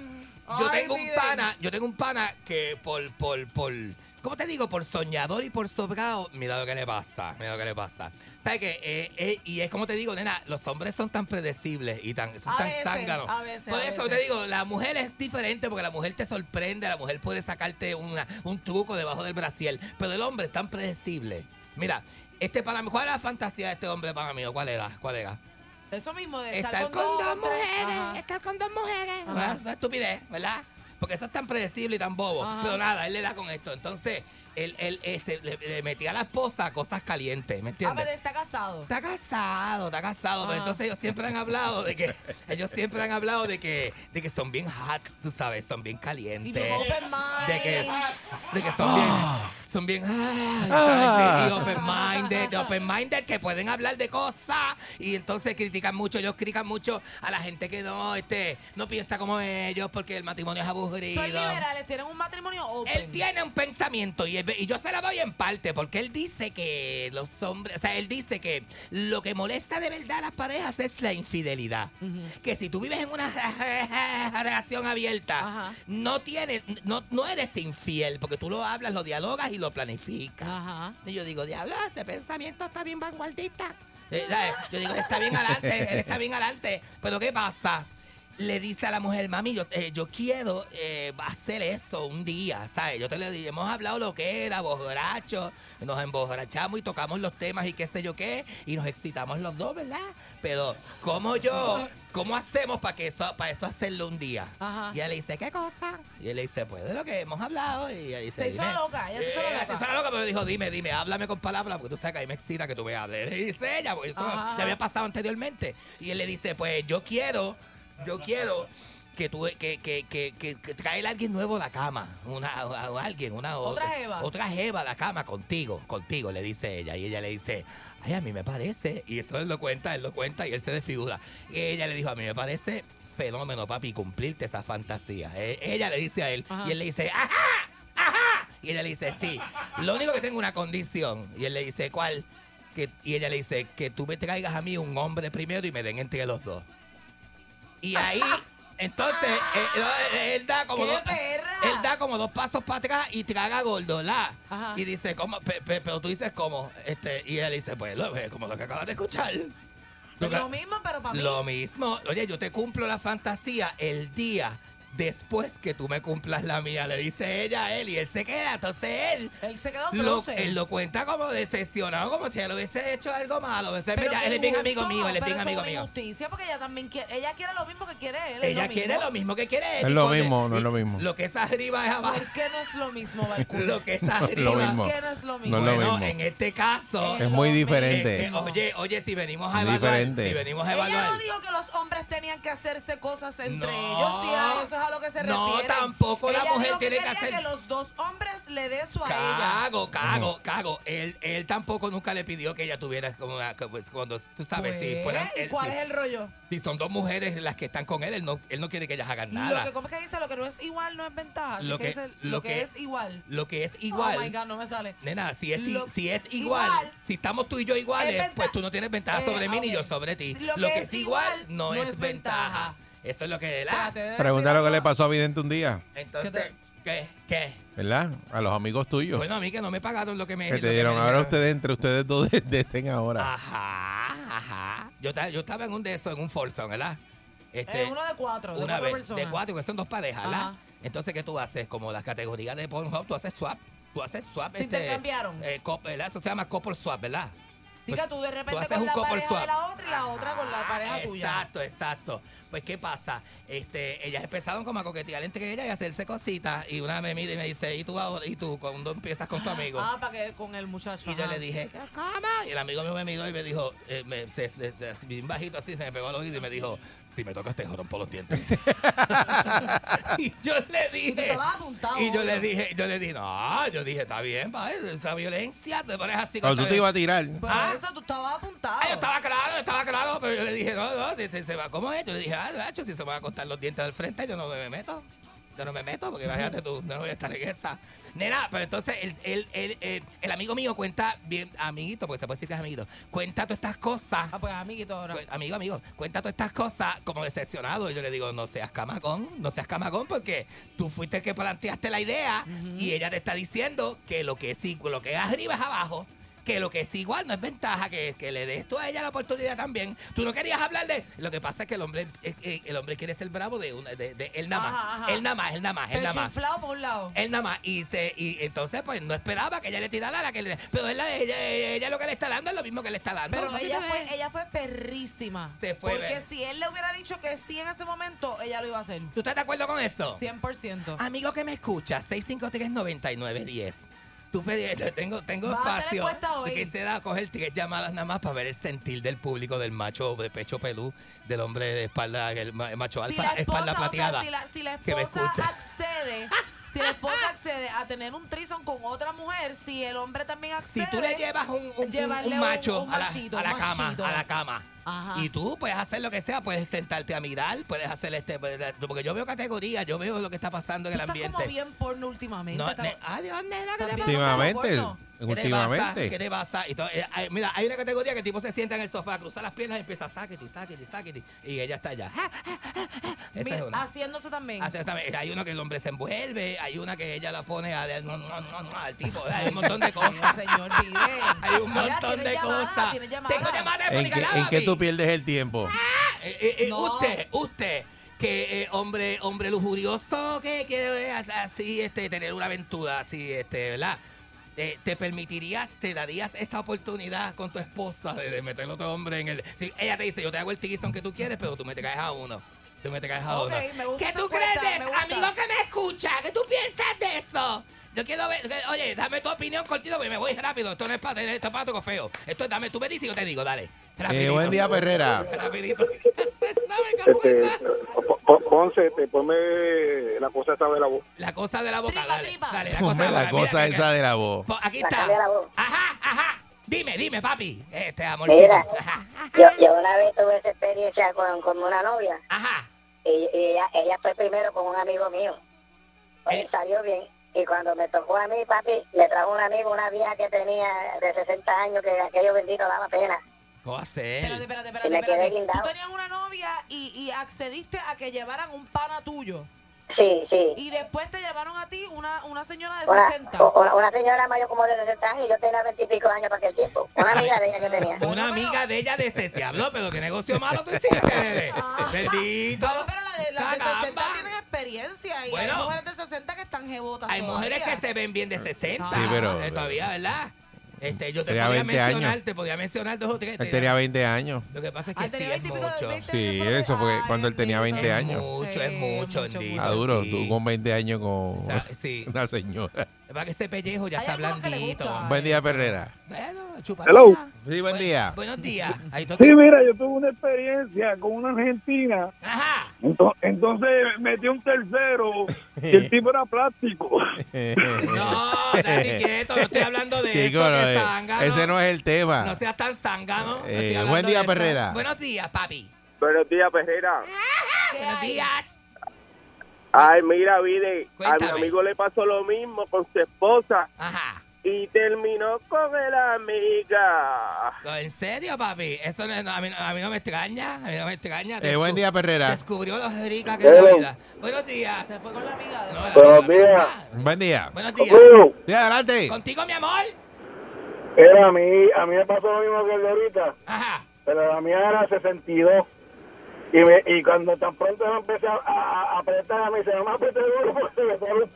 Yo Ay, tengo un miren. pana, yo tengo un pana que por, por, por, ¿cómo te digo? Por soñador y por sobrado, mira lo que le pasa, mira lo que le pasa. ¿Sabes qué? Eh, eh, y es como te digo, nena, los hombres son tan predecibles y tan, son A tan veces, zánganos. a veces, Por a eso veces. te digo, la mujer es diferente porque la mujer te sorprende, la mujer puede sacarte una, un truco debajo del brasiel, pero el hombre es tan predecible. Mira, este para mí, ¿cuál es la fantasía de este hombre para mí? ¿Cuál era? ¿Cuál era? Eso mismo de estar, Estar con dos, mujeres, Ajá. estar con dos mujeres. Eso es estupidez, ¿verdad? Porque eso es tan predecible y tan bobo. Ajá. Pero nada, él le da con esto. Entonces, él, él, ese, le, le metía a la esposa cosas calientes, ¿me Ah, entiendes? pero está casado. Está casado, está casado. Pero Ajá. entonces ellos siempre han hablado de que, ellos siempre han hablado de que, de que son bien hot, tú sabes, son bien calientes. bien open mind. De que, de que son bien, son bien, ah, y open-minded, open-minded, que pueden hablar de cosas y entonces critican mucho, ellos critican mucho a la gente que no, este, no piensa como ellos porque el matrimonio es aburrido. Los liberales tienen un matrimonio open. Él tiene un pensamiento y, él- y yo se lo doy en parte porque él dice que los hombres, o sea, él dice que lo que molesta de verdad a las parejas es la infidelidad. Que si tú vives en una relación abierta, Ajá. no tienes, no, no eres infiel porque tú lo hablas, lo dialogas y lo planificas. Ajá. Y yo digo, diablo, este pensamiento está bien vanguardista. Eh, ¿sabes? Yo digo, está bien adelante, él está bien adelante. Pero ¿qué pasa? Le dice a la mujer, mami, yo, eh, yo quiero eh, hacer eso un día, ¿sabes? Yo te lo dije, hemos hablado lo que era, borracho, nos emborrachamos y tocamos los temas y qué sé yo qué, y nos excitamos los dos, ¿verdad? Pero, ¿cómo yo, cómo hacemos para que eso, para eso hacerlo un día? Ajá. Y ella le dice, ¿qué cosa? Y él le dice, pues de lo que hemos hablado. Y ella dice, Se hizo "Dime". loca, ella se hizo Eh, loca. se hizo la loca, pero dijo, dime, dime, háblame con palabras, porque tú sabes que a mí me excita que tú me hables. Y dice ella, porque esto ya había pasado anteriormente. Y él le dice, pues yo quiero, yo quiero que tú, que, que, que, que, que traer a alguien nuevo a la cama. Una, a, a alguien, una Otra jeva. Otra jeva a la cama contigo, contigo, le dice ella. Y ella le dice, ay, a mí me parece. Y eso él lo cuenta, él lo cuenta y él se desfigura. Y ella le dijo, a mí me parece fenómeno, papi, cumplirte esa fantasía. Eh, ella le dice a él, Ajá. y él le dice, ¡ajá! ¡ajá! Y ella le dice, sí, lo único que tengo una condición. Y él le dice, ¿cuál? Que, y ella le dice, que tú me traigas a mí un hombre primero y me den entre los dos. Y ahí, entonces, él, él da como ¡Qué dos, él da como dos pasos para atrás y traga gordola. Ajá. Y dice, ¿cómo? Pe- pe- pero tú dices, ¿cómo? Este, y él dice, pues, lo, como lo que acabas de escuchar. Tú Lo ca- mismo, pero para mí. Lo mismo. Oye, yo te cumplo la fantasía el día después que tú me cumplas la mía. Le dice ella a él y él se queda. Entonces él Él se quedó lo, él lo cuenta como decepcionado, como si él hubiese hecho algo malo. Ella- él es bien amigo mío, él es bien amigo mío. injusticia porque ella también quiere, ella quiere lo mismo que quiere él. Ella lo quiere lo mismo que quiere él. Es lo mismo, no es lo mismo. Lo que es arriba es abajo. ¿Por qué no es lo mismo? Lo que es Lo arriba. mismo. ¿Por qué no es lo mismo? No es lo Bueno, mismo. en este caso. Es muy lo diferente. eh, oye, oye, si venimos a evaluar. diferente. Si venimos a Ella evaluar. no dijo que los hombres tenían que hacerse cosas entre No. ellos, sí, a eso es a lo que se No, refiere. tampoco la mujer dijo tiene que hacer- que los dos hombres le dé eso a ella. Cago, cago, cago. Él, él tampoco nunca le pidió que ella tuviera como una, que, pues, cuando, tú sabes, si Pues, fueran, ¿Y él- cuál si, es el rollo? si son dos mujeres las que están con él, él no, él no quiere que ellas hagan Lo nada. que, ¿Cómo es que dice? Lo que no es igual no es ventaja. Lo que que- dice, lo lo que, que- es igual. Lo que es igual. Oh my God, no me sale. Nena, si es, Lo- si es igual, igual. si estamos tú y yo iguales, Es pues tú no tienes ventaja Eh, sobre mí ni yo sobre ti. Lo Lo, que que es es igual no, no es, es ventaja. Esto es lo que Pregunta lo que le pasó a Vidente un día, Entonces, ¿Qué ¿qué? ¿Qué? ¿verdad? A los amigos tuyos. Bueno, a mí que no me pagaron lo que me que te dieron. Ahora ustedes, entre ustedes dos, de- decen ahora. Ajá, ajá. Yo, ta- yo estaba en un de esos, en un Folsom, ¿verdad? Este, Eh, uno de cuatro, de una cuatro vez, personas. de cuatro, que son dos parejas, ¿verdad? Entonces, ¿qué tú haces? Como las categorías de Pornhub, tú haces swap. Tú haces swap. ¿Te este, intercambiaron? eh, cop- ¿verdad? Eso se llama couple swap, ¿verdad? Diga tú de repente haces con la pareja swap. de la otra y la otra con la pareja Ah, tuya. Exacto, exacto. Pues, ¿qué pasa? Este, ellas empezaron como a coquetear entre ellas y hacerse cositas. Y una me mira y me dice, ¿y tú, ahora- y tú cuando empiezas con tu amigo? Ah, para que con el muchacho. Y yo le dije, ¿cómo? Y el amigo mío me miró y me dijo, eh, me, se, se- se- bien bajito así, se me pegó al oído y me dijo, si me tocas te rompo los dientes. y yo le Y dije, apuntado. y yo le dije, yo le dije, no, yo dije, está bien, pa, esa violencia, te pones así. con Cuando tú te ibas a tirar. Por Ah. eso tú estabas apuntado. Ah, yo estaba claro, estaba claro, pero yo le dije, no, no, si, si se va, ¿cómo es? Yo le dije, ah, macho, si se me van a cortar los dientes del frente, yo no me meto. Yo no me meto, porque imagínate tú, no voy a estar en esa. Nena, pero entonces el, el, el, amigo mío cuenta bien, amiguito, porque se puede decir que es amiguito, cuenta todas estas cosas. Ah, pues amiguito ahora. cu- Amigo, amigo, cuenta todas estas cosas como decepcionado. Y yo le digo, no seas camagón, no seas camagón, porque tú fuiste el que planteaste la idea y ella te está diciendo que lo que es, i- lo que es arriba es abajo. Que lo que es igual no es ventaja, que, que le des tú a ella la oportunidad también. Tú no querías hablar de. Lo que pasa es que el hombre, es- eh, el hombre quiere ser bravo de, una, de, de él nada más. Ajá, ajá. Él nada más, él nada más, él nada más. por un lado. Él nada más. Y, se, y entonces, pues no esperaba que ella le tirara la que le. Pero él, ella, ella lo que le está dando es lo mismo que le está dando. Pero ella ¿Qué fue, ella fue perrísima. Se fue, Porque si él le hubiera dicho que sí en ese momento, ella lo iba a hacer. ¿Tú estás de acuerdo con eso? 100%. Amigo que me escucha, 653-9910. Tú pedí, tengo, tengo ¿Vas a hacer espacio. encuesta hoy? Quisiera coger tres llamadas nada más para ver el sentir del público del macho de pecho pelú, del hombre de espalda, el ma- macho Si alfa, la esposa, espalda o sea, plateada. si la, si la que me esposa accede, si la esposa accede a tener un trison con otra mujer, si el hombre también accede. Si tú le llevas un, un- un- un macho a la, machito, a la cama, machito. a la cama. Ajá. Y tú puedes hacer lo que sea, puedes sentarte a mirar, puedes hacer este, porque yo veo categorías, yo veo lo que está pasando en el Tú estás ambiente. como bien porno últimamente. No, estás- ne- adiós, nena, ¿qué te? Últimamente. porno. ¿Qué te pasa? Últimamente. ¿Qué te pasa? Y eh, hay- mira, hay una categoría que el tipo se sienta en el sofá, cruza las piernas y empieza sáquete, sáquete, sáquete. Y ella está allá. Esa Mira, es haciéndose también. Hay uno que el hombre se envuelve, hay una que ella la pone a, al tipo, hay un montón de cosas. Señor. Hay un montón de llamada, cosas. llamada. Tengo llamada ¿En qué, telefónica, en qué. Tú pierdes el tiempo? Eh, eh, eh, No. Usted, usted, que eh, hombre, hombre lujurioso que quiere eh, así este, tener una aventura así, este, ¿verdad? Eh, ¿Te permitirías, te darías esa oportunidad con tu esposa de, de meter a otro hombre en el... Si ella te dice, yo te hago el tiguizón que tú quieres, pero tú me te caes a uno. Tú me te caes a Ok, uno. ¿Qué tú crees de. Amigo que me escucha, ¿qué tú piensas de eso? Yo quiero ver, oye, dame tu opinión cortito porque me voy rápido. Esto no es para esto es para feo. Esto es, dame, tú me dices y yo te digo, dale. Eh, buen día, Perrera. Rapidito. Este, Ponce, te ponme la cosa esta de la voz. La cosa de la boca, Tripa, dale. tripa. Dale, la Ponme cosa de la cosa esa de la voz. Aquí está. cambia la voz. Ajá, ajá. Dime, dime, papi. Este amorcito. Mira, yo, yo una vez tuve esa experiencia con, con una novia Ajá. y, y ella, ella fue primero con un amigo mío. Pues, Eh. salió bien. Y cuando me tocó a mí, papi, me trajo un amigo, una vieja que tenía de 60 años, que aquello bendito daba pena. ¿Cómo hacer? Espérate, espérate, me espérate. quedé espérate. Tú tenías una novia y, y accediste a que llevaran un pana tuyo. Sí, sí. Y después te llevaron a ti una, una señora de Una, 60. o- una, una señora mayor como de 60 años y yo tenía 20 y pico años para aquel tiempo. Una amiga de ella que tenía. Una amiga de ella de ese diablo, pero qué negocio malo tú hiciste, nene. Bendito. No, pero la de, las de Caramba. 60 tienen experiencia y Bueno. hay mujeres de 60 que están jebotas Hay mujeres que se ven bien de 60. Sí, pero- eh, todavía, ¿verdad? Este, yo te Tenía podía 20 años. mencionar, te podía mencionar dos o tres. Él tenía 20 años. Lo que pasa es que Ah, tenía sí es 20 y pico de- mucho. 20 Sí, eso fue cuando él tenía 20 Es años. mucho, es mucho, bendito. Ah, duro, sí. tú con 20 años con Sa- sí. una señora. Para que este pellejo ya Hay está algunos que le blandito. Buen día, Perrera. Bueno, chupa. Hello. Sí, buen día. Buenos días. Ahí tú Sí, mira, yo tuve una experiencia con una argentina. Ajá. Ento- Entonces metí un tercero y el tipo era plástico. No, date quieto, no estoy hablando de Chico, eso, no, que eh, zángano. ese no es el tema. No seas tan zángano. no Eh, hablando buen día, de eso. Perrera. Buenos días, papi. Buenos días, Perrera. Buenos días. Ay, mira, Vide, a mi amigo le pasó lo mismo con su esposa Ajá. y terminó con el amiga. No, ¿En serio, papi? Eso no, no, a, mí, no- a mí no me extraña. A mí no me extraña. Eh, buen día, Perrera. Descubrió lo rica que es la vida. Buenos días. Se fue con la amiga de No, la Buenos días. Buen día. Buenos días. Sí, adelante. Contigo, mi amor. Era a mí, a mí me pasó lo mismo que el de ahorita, Ajá. pero la mía era 62. Y, me, y cuando tan pronto me empecé a, a, a apretar, a mí se me apreté duro porque me salió un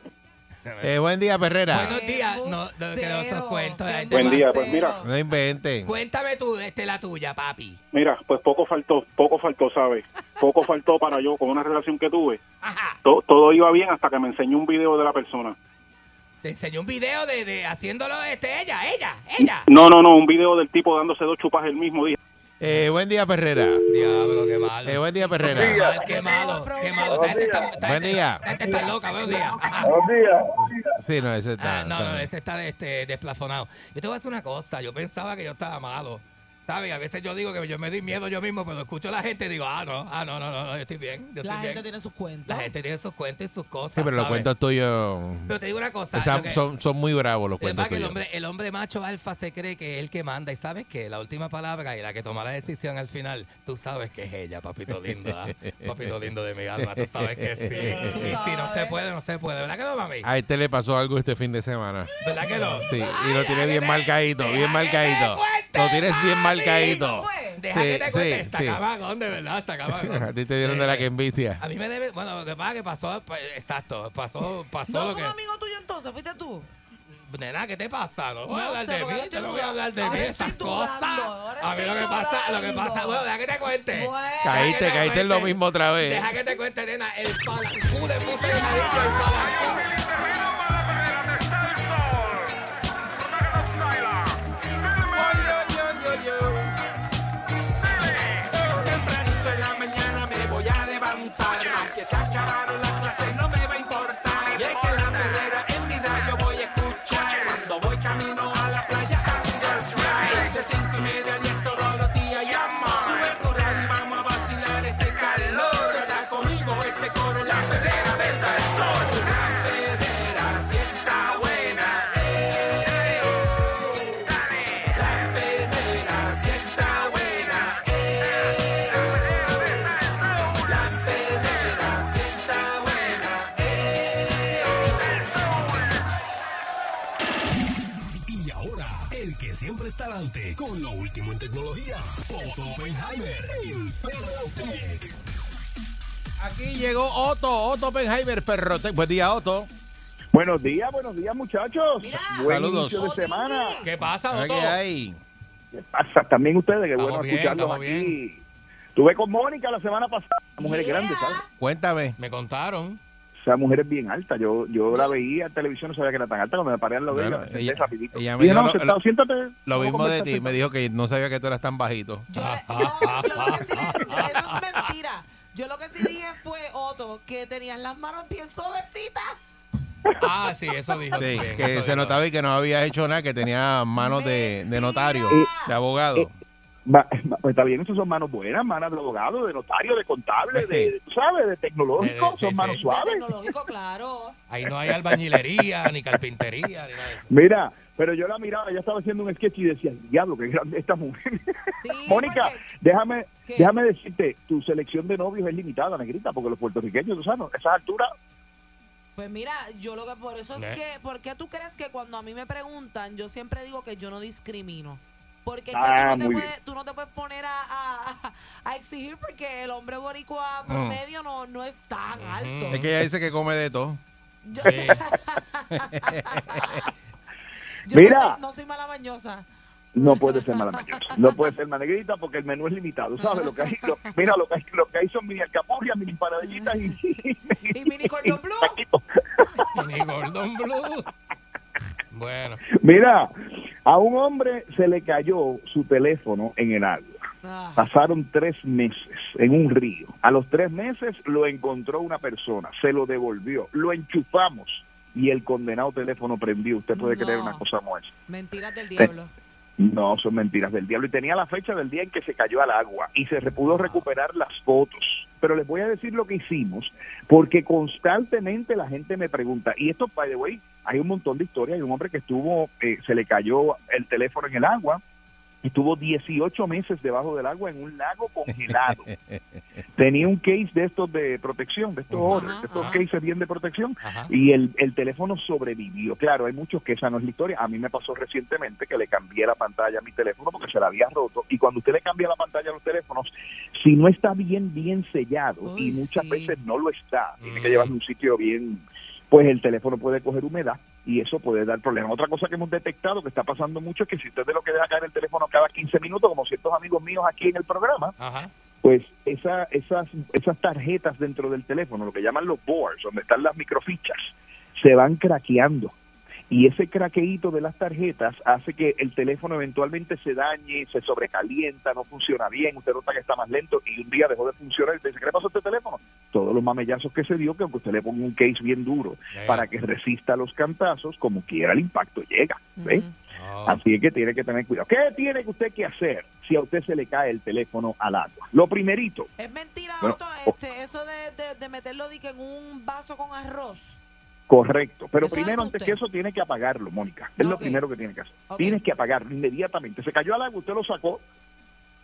Eh, buen día, Perrera. Buenos días. No, no, que no esos cuentos. Qué ay, Buen día, pues mira. No inventen. Cuéntame tú, este la tuya, papi. Mira, pues poco faltó, poco faltó, ¿sabes? Poco faltó para yo con una relación que tuve. Ajá. To- todo iba bien hasta que me enseñó un video de la persona. Te enseñó un video de, de haciéndolo este, ella, ella, ella. No, no, no, un video del tipo dándose dos chupas el mismo día. Eh, buen día, Perrera. Diablo, qué malo. Eh, buen día, Qué Perrera. mal, qué malo, qué malo. Está, esta Buen día. gente está loca, buenos días. Ajá. Buenos días. Sí, no, ese está. Ah, no, no, este está este, desplafonado. Yo te voy a decir una cosa, yo pensaba que yo estaba malo. ¿Sabes? A veces yo digo que yo me doy miedo yo mismo, pero escucho a la gente y digo, ah, no, ah, no, no, no, no, yo estoy bien. Yo La estoy gente bien. tiene sus cuentos. La gente tiene sus cuentos y sus cosas. Sí, pero los ¿sabes? cuentos tuyos Pero te digo una cosa. o sea, lo que- son, son muy bravos los cuentos el hombre, el hombre macho alfa se cree que es el que manda y sabes que la última palabra y la que toma la decisión al final, tú sabes que es ella, papito lindo, ¿ah? papito lindo de mi alma, tú sabes que sí. Y si no se puede, no se puede, ¿verdad que no, mami? A este le pasó algo este fin de semana. ¿Verdad que no? Sí, y lo tiene bien marcadito, bien marcadito. Lo tienes bien marcadito. ¿Eso fue? Deja Sí, que te cuente, sí, está sí. de verdad, está camagón. A ti te dieron de la que envicia. A mí me debe, bueno, lo que pasa es que pasó, pues, exacto, pasó, pasó ¿No lo fue que... un amigo tuyo entonces? ¿Fuiste tú? Nena, ¿qué te pasa? No voy a hablar sé, de mí, yo no voy a hablar de mí, estas cosas. A mí lo que pasa, lo que pasa, bueno, deja que te cuente. Bueno. Caíste, te caíste en lo mismo otra vez. Deja que te cuente, nena, el palancú le puse el marido, el palancú. Tecnología, Otto Oppenheimer en Perrotec. Aquí llegó Otto, Otto Oppenheimer, Perrotec. Buen día, Otto. Buenos días, buenos días, muchachos. Mira. Buen Saludos. inicio de semana. ¿Qué pasa, ¿Qué Otto? hay? ¿Qué pasa? También ustedes, que bueno bien, escucharlos aquí. Estuve con Mónica la semana pasada. La mujer es grande, ¿sabes? Cuéntame. Me contaron. Esa mujer es bien alta. Yo yo la veía en televisión, no sabía que era tan alta. Cuando me paré al lado de ella, me ella- me dijo no, lo- sentado, lo- siéntate. Lo mismo de ti. Me dijo que no sabía que tú eras tan bajito. Yo, le- yo- yo lo que sí le- yo- eso es mentira. Yo lo que sí dije fue, Otto, que tenían las manos bien suavecitas. Ah, sí, eso dijo. Sí, que eso se dijo. notaba y que no había hecho nada, que tenía manos de, de notario, de abogado. eh, Va- va- pues está bien, esas son manos buenas, manos de abogado, de notario, de contable, de, tú ¿sabes? De tecnológico, sí, son sí. manos De suaves. Tecnológico, claro. Ahí no hay albañilería, ni carpintería, ni nada de eso. Mira, pero yo la miraba, ella estaba haciendo un sketch y decía, diablo, qué grande esta mujer. Sí, Mónica, porque- déjame, ¿Qué? déjame decirte, tu selección de novios es limitada, negrita, porque los puertorriqueños, tú sabes, a esas alturas Pues mira, yo lo que por eso es ¿Eh? que, ¿por qué tú crees que cuando a mí me preguntan, yo siempre digo que yo no discrimino? Porque es que Ah, tú, no puedes, tú no te puedes poner a, a- a exigir porque el hombre boricua promedio no, no es tan alto. Es que ella dice que come de todo. Yo, Sí. yo Mira. no, soy, no soy mala mañosa. No puede ser malamañosa. No puede ser manegrita porque el menú es limitado. ¿Sabes? Lo que hay, lo- mira, lo que hay, lo que hay son mini alcapurrias, mini paradillitas y, Y mini cordón blue. taquitos. Ni Gordon Blue. Bueno, Mira, a un hombre se le cayó su teléfono en el agua. Ah, Pasaron tres meses en un río. A los tres meses lo encontró una persona, se lo devolvió, lo enchufamos y el condenado teléfono prendió. Usted puede No. creer una cosa como esa. mentiras del diablo. No, son mentiras del diablo. Y tenía la fecha del día en que se cayó al agua y se pudo recuperar las fotos. Pero les voy a decir lo que hicimos, porque constantemente la gente me pregunta, y esto, by the way, hay un montón de historias. Hay un hombre que estuvo, eh, se le cayó el teléfono en el agua, estuvo 18 meses debajo del agua en un lago congelado. Tenía un case de estos de protección, de estos, Ajá, orders, de estos cases bien de protección, y el, el teléfono sobrevivió. Claro, hay muchos que esa no es la historia. A mí me pasó recientemente que le cambié la pantalla a mi teléfono porque se la había roto. Y cuando usted le cambia la pantalla a los teléfonos, si no está bien, bien sellado, Uy, y muchas sí. veces no lo está, tiene que llevarlo a un sitio bien, pues el teléfono puede coger humedad y eso puede dar problemas. Otra cosa que hemos detectado que está pasando mucho es que si usted de lo que deja caer el teléfono cada 15 minutos, como ciertos amigos míos aquí en el programa, Ajá. pues esa, esas, esas tarjetas dentro del teléfono, lo que llaman los boards, donde están las microfichas, se van craqueando. Y ese craqueíto de las tarjetas hace que el teléfono eventualmente se dañe, se sobrecalienta, no funciona bien, usted nota que está más lento y un día dejó de funcionar y usted dice, ¿qué le pasó a este teléfono? Todos los mamellazos que se dio, que aunque usted le ponga un case bien duro para que resista los cantazos, como quiera el impacto llega. ¿ve? Oh. Así es que tiene que tener cuidado. ¿Qué tiene que usted que hacer si a usted se le cae el teléfono al agua? Lo primerito, Es mentira, Bueno, este, eso de, de, de meterlo en un vaso con arroz. Correcto. Pero primero, antes que eso, tiene que apagarlo, Mónica. Es lo primero que tiene que hacer. Tienes que apagarlo inmediatamente. Se cayó al agua, usted lo sacó,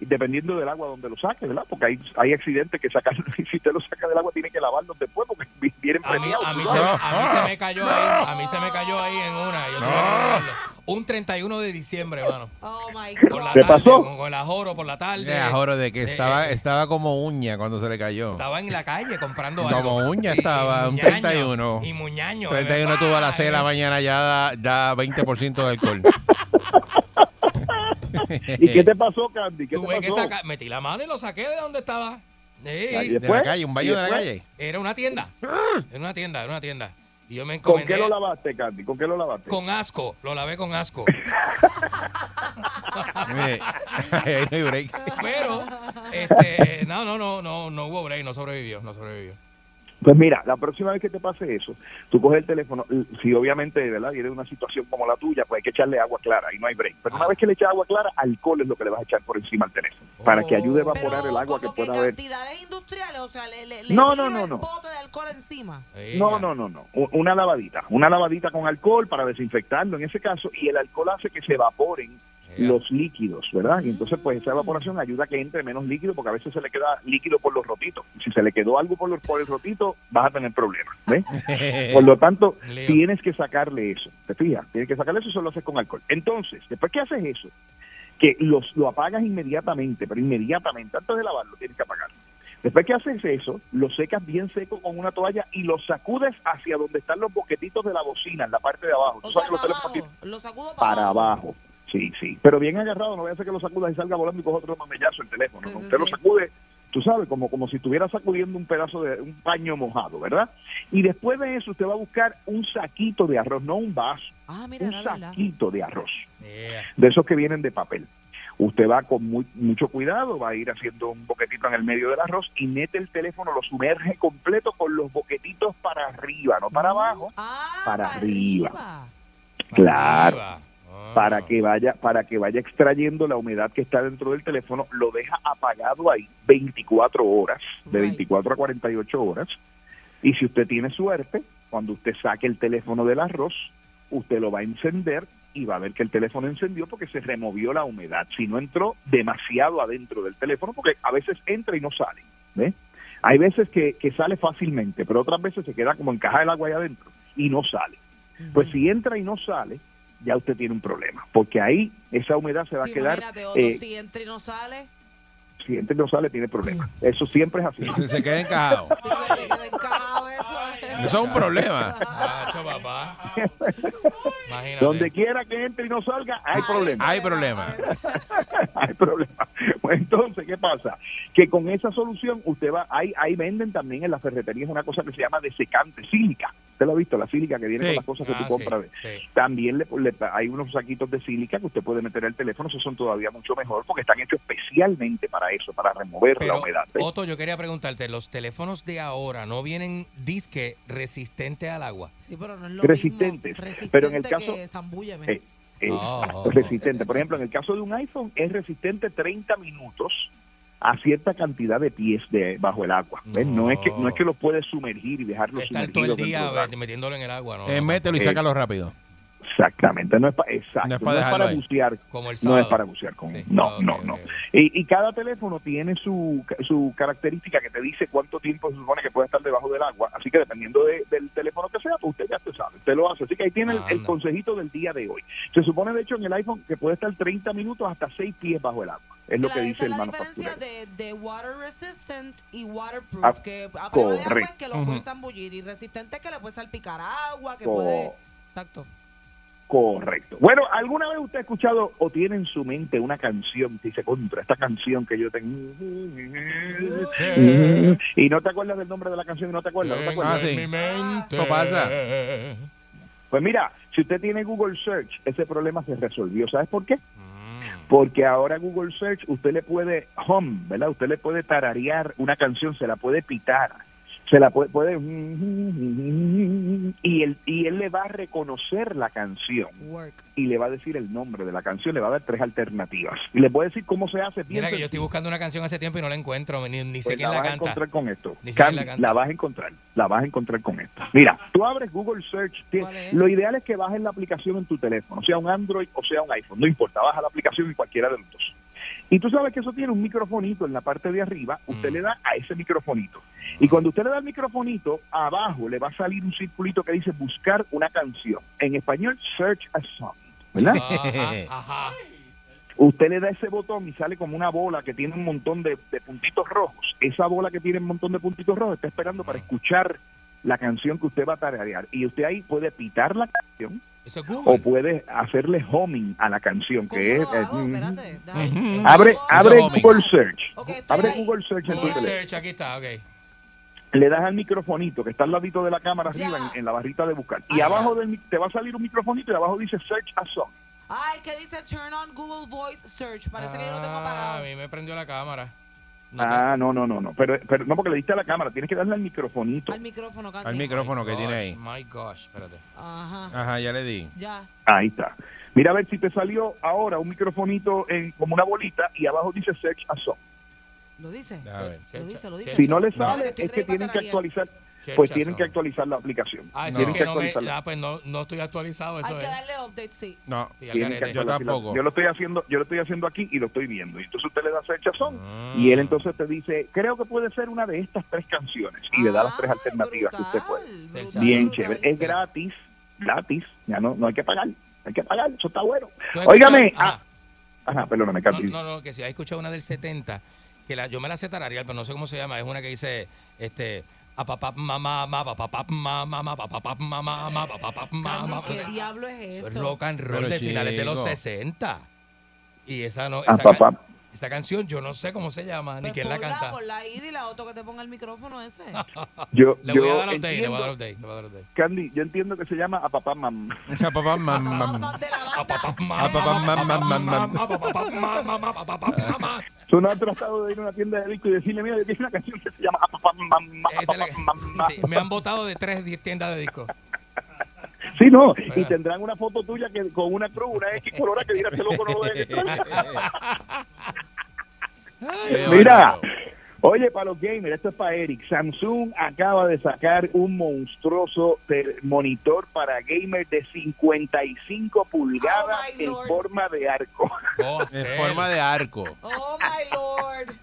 dependiendo del agua donde lo saque, ¿verdad? Porque hay, hay accidentes que sacan, y si usted lo saca del agua, tiene que lavarlo después porque vi- vienen A mí, premiados. a, mí ¿tú se, a mí se me cayó ahí, a mí se me cayó ahí en una. Yo tuve que arreglarlo. Un 31 de diciembre, mano. Oh my la God. ¿Qué tarde, pasó? Con, con el ajoro por la tarde. De ajoro de que estaba, eh, estaba como uña cuando se le cayó. Estaba en la calle comprando Como algo. uña Y- estaba, y un muñaño, 31. Y muñaño. 31 tuvo a las 6 de la mañana ya da, da 20% de alcohol. ¿Y qué te pasó, Candy? ¿Qué Tuve te que sacar, metí la mano y lo saqué de donde estaba. Sí. ¿Y De la calle, un ¿Y baño de la calle. Era una tienda. Era una tienda, era una tienda. Y yo me ¿Con qué lo lavaste, Candy? ¿Con qué lo lavaste? con asco. Lo lavé con asco. Mire, ahí no hay break. Pero, este, no, no, no, no, no hubo break, no sobrevivió, no sobrevivió. Pues mira, la próxima vez que te pase eso, tú coges el teléfono, si obviamente, ¿verdad? Viene de una situación como la tuya, pues hay que echarle agua clara y no hay break. Pero una vez que le echas agua clara, alcohol es lo que le vas a echar por encima al teléfono, para que ayude a evaporar Pero el agua que pueda haber. cantidades industriales, o sea, le, le, le No, no, no, el no. bote de alcohol encima. No, no, no, no. Una lavadita. Una lavadita con alcohol para desinfectarlo en ese caso y el alcohol hace que se evaporen los líquidos, ¿verdad? Y entonces pues esa evaporación ayuda a que entre menos líquido porque a veces se le queda líquido por los rotitos. Si se le quedó algo por, los, por el rotito, vas a tener problemas, ¿ves? Por lo tanto, tienes que sacarle eso, ¿te fijas? Tienes que sacarle eso y solo haces con alcohol. Entonces, después que haces eso, que los, lo apagas inmediatamente, pero inmediatamente, antes de lavarlo, tienes que apagarlo. Después que haces eso, lo secas bien seco con una toalla y lo sacudes hacia donde están los boquetitos de la bocina, en la parte de abajo. Tú O sabes sea, para abajo. Lo sacudo para, para abajo. Sí, sí. Pero bien agarrado, no vaya a ser que lo sacudas y salga volando y coja otro mamellazo el teléfono. Sí, ¿no? sí, Usted lo sacude, tú sabes, como, como si estuviera sacudiendo un pedazo de un paño mojado, ¿verdad? Y después de eso, usted va a buscar un saquito de arroz, no un vaso, Ah, mira, un saquito de arroz, Yeah. de esos que vienen de papel. Usted va con muy- mucho cuidado, va a ir haciendo un boquetito en el medio del arroz y mete el teléfono, lo sumerge completo con los boquetitos para arriba, no para abajo, Ah, para arriba. Para Claro. arriba. Ah. para que vaya para que vaya extrayendo la humedad que está dentro del teléfono, lo deja apagado ahí 24 horas, de Right. 24 a 48 horas. Y si usted tiene suerte, cuando usted saque el teléfono del arroz, usted lo va a encender y va a ver que el teléfono encendió porque se removió la humedad. Si no entró demasiado adentro del teléfono, porque a veces entra y no sale. ¿ve? Hay veces que, que sale fácilmente, pero otras veces se queda como encaja el agua ahí adentro y no sale. Pues si entra y no sale, ya usted tiene un problema, porque ahí esa humedad se va a quedar, Imagínate, Otto, eh, si entra y no sale. si entra y no sale, tiene problema. Eso siempre es así. Se, se queda encajado. Se le queda encajado eso. Eso es un problema. Macho, papá. Imagínate. Donde quiera que entre y no salga, hay problema. Hay problema. hay problema. Pues entonces, ¿qué pasa? Que con esa solución usted va, ahí, ahí venden también en las ferreterías una cosa que se llama desecante sílica. ¿Usted lo ha visto? La sílica que viene Sí. con las cosas que Ah, tú sí, compras. sí. También le, le- hay unos saquitos de sílica que usted puede meter al teléfono, esos son todavía mucho mejor porque están hechos especialmente para eso, para remover la humedad. Otto, yo quería preguntarte, los teléfonos de ahora no vienen disque resistente al agua. Sí, pero no es lo Resistentes. mismo. Resistente Pero en el caso- que. Eh, eh, Oh. resistente. Por ejemplo, en el caso de un iPhone es resistente 30 minutos a cierta cantidad de pies de bajo el agua. ¿ves? No. es que no es que lo puedes sumergir y dejarlo Estar sumergido todo el día metiéndolo en el agua, ¿no? Eh, mételo y Eh, sácalo rápido. Exactamente, no es, pa- exacto, No es no para es dejarlo para ahí. bucear. Como el No es para bucear con Sí. No, Ok, no, no. Y, y cada teléfono tiene su, su característica que te dice cuánto tiempo se supone que puede estar debajo del agua. Así que dependiendo de- del teléfono que sea, pues usted ya te sabe, usted lo hace. Así que ahí tiene el, el Anda. consejito del día de hoy. Se supone, de hecho, en el iPhone que puede estar 30 minutos hasta 6 pies bajo el agua. Es lo La- que esa dice el es la diferencia manufacturero. de, de water resistant y waterproof. Ah, que a prueba de agua es correcto. que lo Ujú. puedes zambullir y resistente es que le puedes salpicar agua, que Co- puede. Exacto. Correcto. Bueno, ¿alguna vez usted ha escuchado o tiene en su mente una canción que dice contra esta canción que yo tengo? Y no te acuerdas del nombre de la canción y no te acuerdas. ¿No te acuerdas? Ah, sí. Esto pasa. Pues mira, si usted tiene Google Search, ese problema se resolvió. ¿Sabes por qué? Porque ahora Google Search usted le puede hum, ¿verdad? Usted le puede tararear una canción, se la puede pitar, se la puede, puede y él y él le va a reconocer la canción Work. y le va a decir el nombre de la canción, le va a dar tres alternativas y le puede decir cómo se hace. bien Mira que yo estoy buscando una canción hace tiempo y no la encuentro, ni, ni sé Pues quién la la vas a canta. encontrar con esto. Ni sé quién la canta. la vas a encontrar. La vas a encontrar con esto. Mira, tú abres Google Search. Lo ideal es que bajes la aplicación en tu teléfono, sea un Android o sea un iPhone. No importa, baja la aplicación en cualquiera de los dos. Y tú sabes que eso tiene un microfonito en la parte de arriba. Usted Mm. le da a ese microfonito. Y cuando usted le da el microfonito, abajo le va a salir un circulito que dice buscar una canción. En español, search a song. ¿Verdad? Ajá, ajá. Usted le da ese botón y sale como una bola que tiene un montón de, de puntitos rojos. Esa bola que tiene un montón de puntitos rojos está esperando para escuchar la canción que usted va a tararear. Y usted ahí puede pitar la canción Eso es o Google. puede hacerle homing a la canción, ¿Cómo que es... eh, Espérate. Ujú. Abre, abre es homing. Google Search. Abre ahí. Google Search en tu Google teléfono. Search, aquí está, ok. Le das al microfonito que está al ladito de la cámara Ya. arriba en, en la barrita de buscar. Y abajo del, te va a salir un microfonito y abajo dice Search a Song. Ah, el que dice turn on Google Voice Search. Parece que yo lo tengo Ah, apagado. a mí me prendió la cámara. No Ah, no, no, no, no. Pero, pero no porque le diste a la cámara, tienes que darle al microfonito. Al micrófono, Candy. Al micrófono que tiene ahí. My gosh, espérate. Ajá. Ajá, ya le di. Ya. Ahí está. Mira a ver si te salió ahora un microfonito en, como una bolita y abajo dice Search a Song. ¿Lo dice? Ver. Lo dice, lo dice. Si no le sale, es que tienen que actualizar. Pues tienen que actualizar la aplicación. Ah, tienen es que no me. actualizarla. Ah, pues no, no estoy actualizado, eso Hay que darle update, sí. No. Sí, que. Yo tampoco. Yo lo estoy haciendo, yo lo estoy haciendo aquí y lo estoy viendo. Y entonces usted le da Song Ah. y él entonces te dice, creo que puede ser una de estas tres canciones y le da las tres Ay, alternativas que usted puede. brutal, Bien brutal. chévere. Es gratis, gratis. Ya no, no hay que pagar. Hay que pagar, eso está bueno. ¿Tú has Óigame. ah, ajá, perdóname, No, Candy. no, no, que si has escuchado una del 70, que la, yo me la sé tararear, pero no sé cómo se llama. Es una que dice, este, ¿Qué diablo es Es eso? rock and roll de finales de los chico. 60. Y esa no, esa, esa canción yo no sé cómo se llama, ni Pues quién la canta. ponla ahí y la otro que te ponga el micrófono ese. Yo, Le voy a yo update, le voy a dar entiendo, update, le voy a dar update. Candy, yo entiendo que se llama a papá mam. Ja, papá, mam, mam. La A papá, papá, mam, mam, mam, mam. mamá, papá, mamá, mamá, papá, mamá. Tú no has tratado de ir a una tienda de disco y decirle, mira, yo tengo una canción que se llama a papá mam. a la papá, mam". sí, me han votado de tres tiendas de discos. Sí, no, y tendrán una foto tuya que con una cruz, una X colorada que dirá, este loco no lo Mira, oye, para los gamers, esto es para Eric. Samsung acaba de sacar un monstruoso monitor para gamers de 55 pulgadas my en Lord. forma de arco. ¿Cómo En forma de arco. Oh my lord.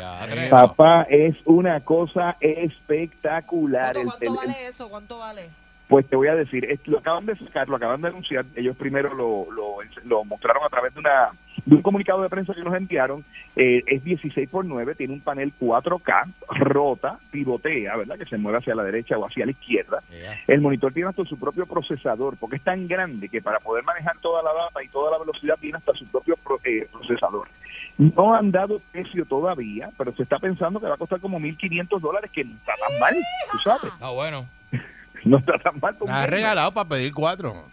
Ya. Papá, es una cosa espectacular. ¿Cuánto, vale eso? ¿Cuánto vale? Pues te voy a decir, es- lo acaban de sacar, lo acaban de anunciar. Ellos primero lo, lo, lo mostraron a través de una de un comunicado de prensa que nos enviaron. Eh, es 16 por 9, tiene un panel 4K, rota, pivotea, ¿verdad? Que se mueve hacia la derecha o hacia la izquierda. El monitor tiene hasta su propio procesador, porque es tan grande que para poder manejar toda la data y toda la velocidad tiene hasta su propio pro- eh, procesador. No han dado precio todavía, pero se está pensando que va a costar como 1.500 dólares, que no está tan mal, tú sabes. Ah, bueno. No está tan mal. Me has regalado para pedir cuatro.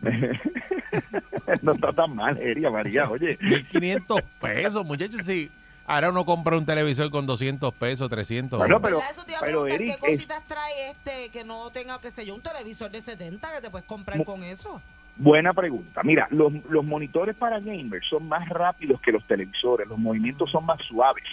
no está tan mal, Eria María, oye. 1.500 pesos, muchachos. Sí. Ahora uno compra un televisor con 200 pesos, 300. Bueno, pero. Eso te iba a pero Eric, ¿qué es cositas trae este que no tenga, qué sé yo, un televisor de 70 que te puedes comprar con eso? buena pregunta. Mira, los, los monitores para gamers son más rápidos que los televisores, los movimientos son más suaves.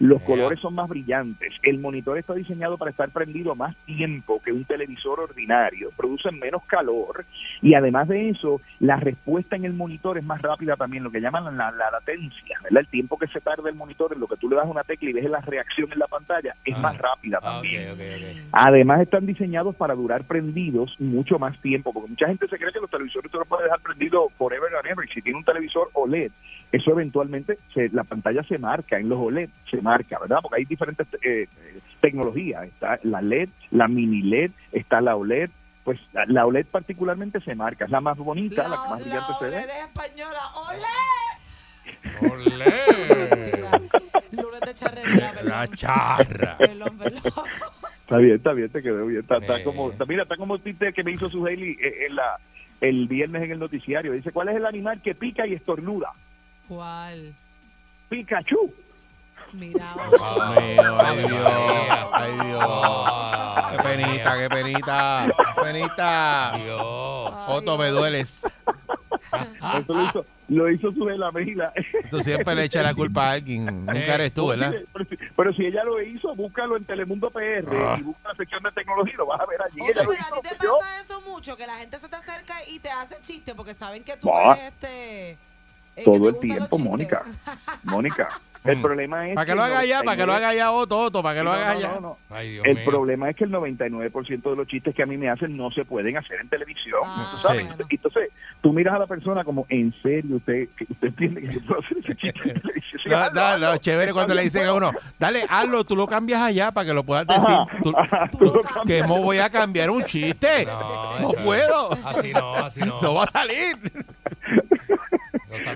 Los colores son más brillantes. El monitor está diseñado para estar prendido más tiempo que un televisor ordinario. Producen menos calor y además de eso, la respuesta en el monitor es más rápida también, lo que llaman la, la latencia, ¿verdad? El tiempo que se tarda el monitor en lo que tú le das una tecla y ves la reacción en la pantalla es Ah. más rápida Ah, también. Además están diseñados para durar prendidos mucho más tiempo, porque mucha gente se cree que los televisores tú los puedes dejar prendido forever and ever. Si tiene un televisor OLED, eso eventualmente, se- la pantalla se marca en los OLED, se marca, ¿verdad? Porque hay diferentes eh, tecnologías. Está la LED, la mini LED, está la OLED. Pues la, la OLED particularmente se marca, es la más bonita, la, que más brillante se ve. OLED es española, ¡ole! Olé. Lunes de charrería, La charra. Perdón, perdón. Está bien, está bien, te quedó bien. Está, está como, está- mira, está como el que me hizo su Haley eh, en la, el viernes en el noticiario. Dice, ¿cuál es el animal que pica y estornuda? ¿Cuál? Pikachu. Mira, Ah, Dios mío, ay Dios, ay Dios. Ah, Qué penita, qué penita, qué penita. Dios. Otto, me dueles. Eso lo hizo, lo hizo su la Mejila. Tú siempre le echas la culpa a alguien. Nunca eres tú, ¿verdad? Pero, si- pero si ella lo hizo, búscalo en Telemundo PR Ah. y busca la sección de tecnología, lo vas a ver allí. Oye, pero a ti te yo. pasa eso mucho, que la gente se te acerca y te hace chiste porque saben que tú eres este... Todo el tiempo. Mónica. Mónica, el Mm. problema es Para que lo haga ya, para que lo 99 haga ya Otto, Otto, para que lo No, haga no, ya. no, no. Ay, Dios El mío. problema es que el 99% de los chistes que a mí me hacen no se pueden hacer en televisión. Ah, ¿tú sabes? bueno. Entonces, tú miras a la persona como, ¿en serio usted, que usted entiende que yo puedo hacer ese chiste en televisión? Sí, No, chévere cuando le dicen a uno, dale, hazlo, tú lo cambias allá para que lo puedas decir. Ajá, Tú- ajá, tú tú lo lo cambias. que no voy a cambiar un chiste. No, puedo. Así no, así no. No va a salir.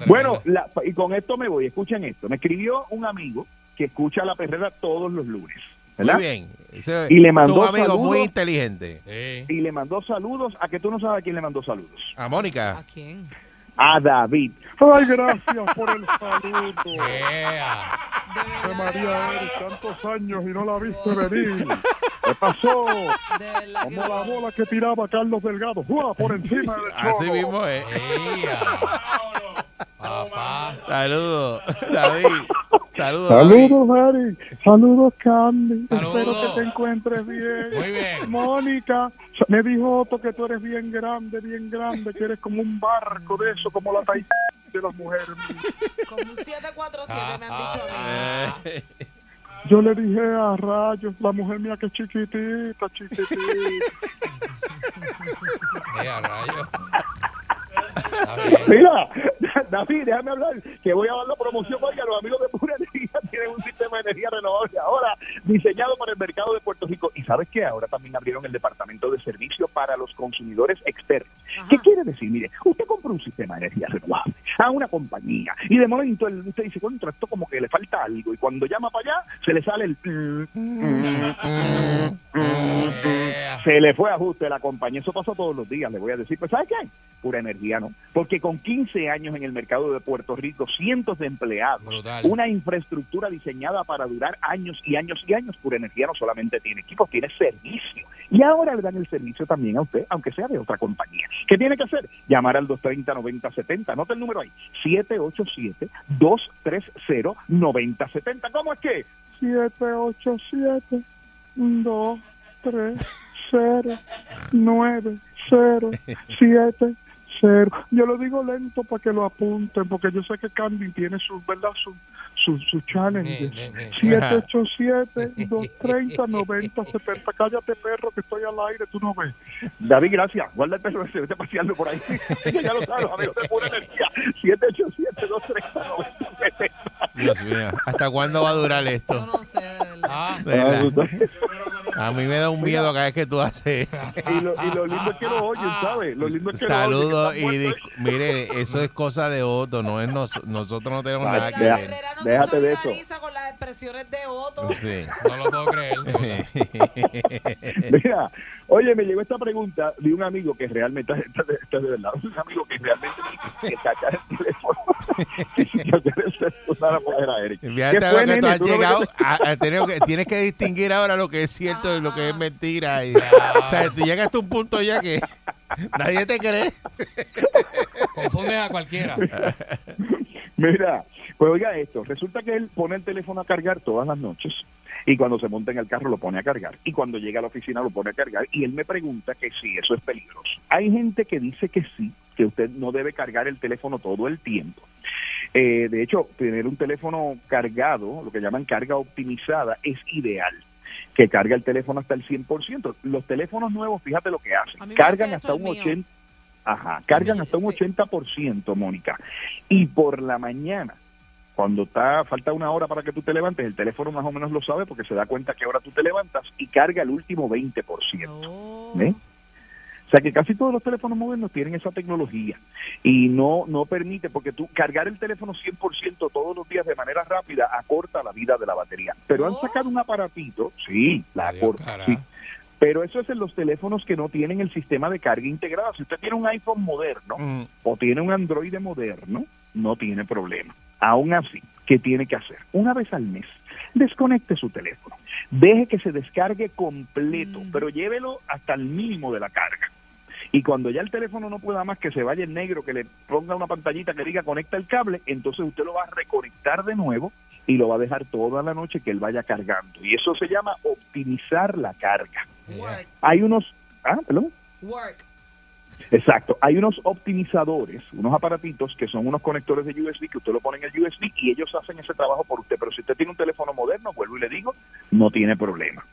Bueno, la- y con esto me voy. Escuchen esto. Me escribió un amigo que escucha la perrera todos los lunes. ¿verdad? Muy bien. Ese- Y le mandó un amigo saludos. muy inteligente. Y le mandó saludos. ¿A que tú no sabes a quién le mandó saludos? A Mónica. ¿A quién? A David. Ay, gracias por el saludo. Yeah. De verdad, tantos años y no la viste venir. ¿Qué pasó? que no. bola que tiraba Carlos Delgado. por encima del Así mismo es. Papá. Saludos, David. Saludos, David. Saludos, Eric. Saludos, Candy. Saludos. Espero que te encuentres bien. Muy bien. Mónica, me dijo Otto que tú eres bien grande, bien grande, que eres como un barco de eso, como la Tahití de las mujeres. Como un 747 me han dicho a mí. Yo le dije a Rayos, la mujer mía que es chiquitita, chiquitita. Eh, a rayos. Mira, David, déjame hablar, que voy a dar la promoción hoy a los amigos de Pura Energía, tienen un sistema de energía renovable ahora diseñado para el mercado de Puerto Rico. Y sabes que ahora también abrieron el departamento de servicio para los consumidores externos. ¿Qué quiere decir? Mire, usted compra un sistema de energía renovable a una compañía y de momento el- usted dice, contra esto como que le falta algo y cuando llama para allá se le sale el... se le fue ajuste a la compañía. Eso pasa todos los días, le voy a decir. Pues, ¿sabes qué? Pura energía, ¿no? Porque con 15 años en el mercado de Puerto Rico, cientos de empleados, Brutal. una infraestructura diseñada para durar años y años y años, Pura Energía no solamente tiene equipos, tiene servicio. Y ahora le dan el servicio también a usted, aunque sea de otra compañía. ¿Qué tiene que hacer? Llamar al 230-9070. Anota el número ahí. 787-230-9070. ¿Cómo es que? 787 2 3 0 9 0 7 0 Yo lo digo lento para que lo apunten, porque yo sé que Candy tiene sus, ¿verdad? Sus, su, su challenge. Ni, ni, ni. 787-230-9070. Cállate, perro, que estoy al aire, tú no ves. David, gracias. Guarda el perro ese, vete paseando por ahí. ya lo sabes, amigos de pura energía. 787-230-9070. Dios mío, ¿hasta cuándo va a durar esto? Yo no sé, de verdad. Ah, verdad. A mí me da un miedo cada vez que tú haces. Y lo, y lo lindo es que lo oyen, ¿sabes? Lo lindo es que Saludos lo oyen. y dis- mire, eso es cosa de Otto, no es nos- nosotros no tenemos Vale, nada que ver. No déjate se de eso. con las expresiones de Otto. Sí. no lo puedo creer. Mira, oye, me llegó esta pregunta de un amigo que realmente, esta, esta- esta es de verdad, un amigo que realmente que cachar el teléfono y cachar el celular a poner a Eric. Fíjate ¿Qué a fue, lo que tú nene? has ¿Tú no ves llegado, a- a tener tienes que distinguir ahora lo que es cierto y lo que es mentira. Y, o sea, tú llegaste a un punto ya que nadie te cree. Confundes a cualquiera. Mira, pues oiga esto, resulta que él pone el teléfono a cargar todas las noches y cuando se monta en el carro lo pone a cargar y cuando llega a la oficina lo pone a cargar y él me pregunta que si eso es peligroso. Hay gente que dice que sí, que usted no debe cargar el teléfono todo el tiempo. Eh, de hecho, tener un teléfono cargado, lo que llaman carga optimizada, es ideal que carga el teléfono hasta el 100%. Los teléfonos nuevos, fíjate lo que hacen, cargan hasta un mío. 80, ajá, cargan hasta un Sí. 80%, Mónica. Y por la mañana, cuando está falta una hora para que tú te levantes, el teléfono más o menos lo sabe porque se da cuenta que ahora tú te levantas y carga el último 20%. Oh. ¿Ves? O sea que casi todos los teléfonos modernos tienen esa tecnología y no no permite, porque tú cargar el teléfono 100% todos los días de manera rápida acorta la vida de la batería. Pero han Oh. sacado un aparatito, sí, la Adiós, acorta, sí. Pero eso es en los teléfonos que no tienen el sistema de carga integrado. Si usted tiene un iPhone moderno Mm, o tiene un Android moderno, no tiene problema. Aún así, ¿qué tiene que hacer? Una vez al mes, desconecte su teléfono. Deje que se descargue completo, Mm. pero llévelo hasta el mínimo de la carga. Y cuando ya el teléfono no pueda más, que se vaya en negro, que le ponga una pantallita que diga conecta el cable, entonces usted lo va a reconectar de nuevo y lo va a dejar toda la noche que él vaya cargando. Y eso se llama optimizar la carga. Work, Hay unos... Ah, perdón. work. Exacto. Hay unos optimizadores, unos aparatitos que son unos conectores de USB que usted lo pone en el USB y ellos hacen ese trabajo por usted. Pero si usted tiene un teléfono moderno, vuelvo y le digo, no tiene problema.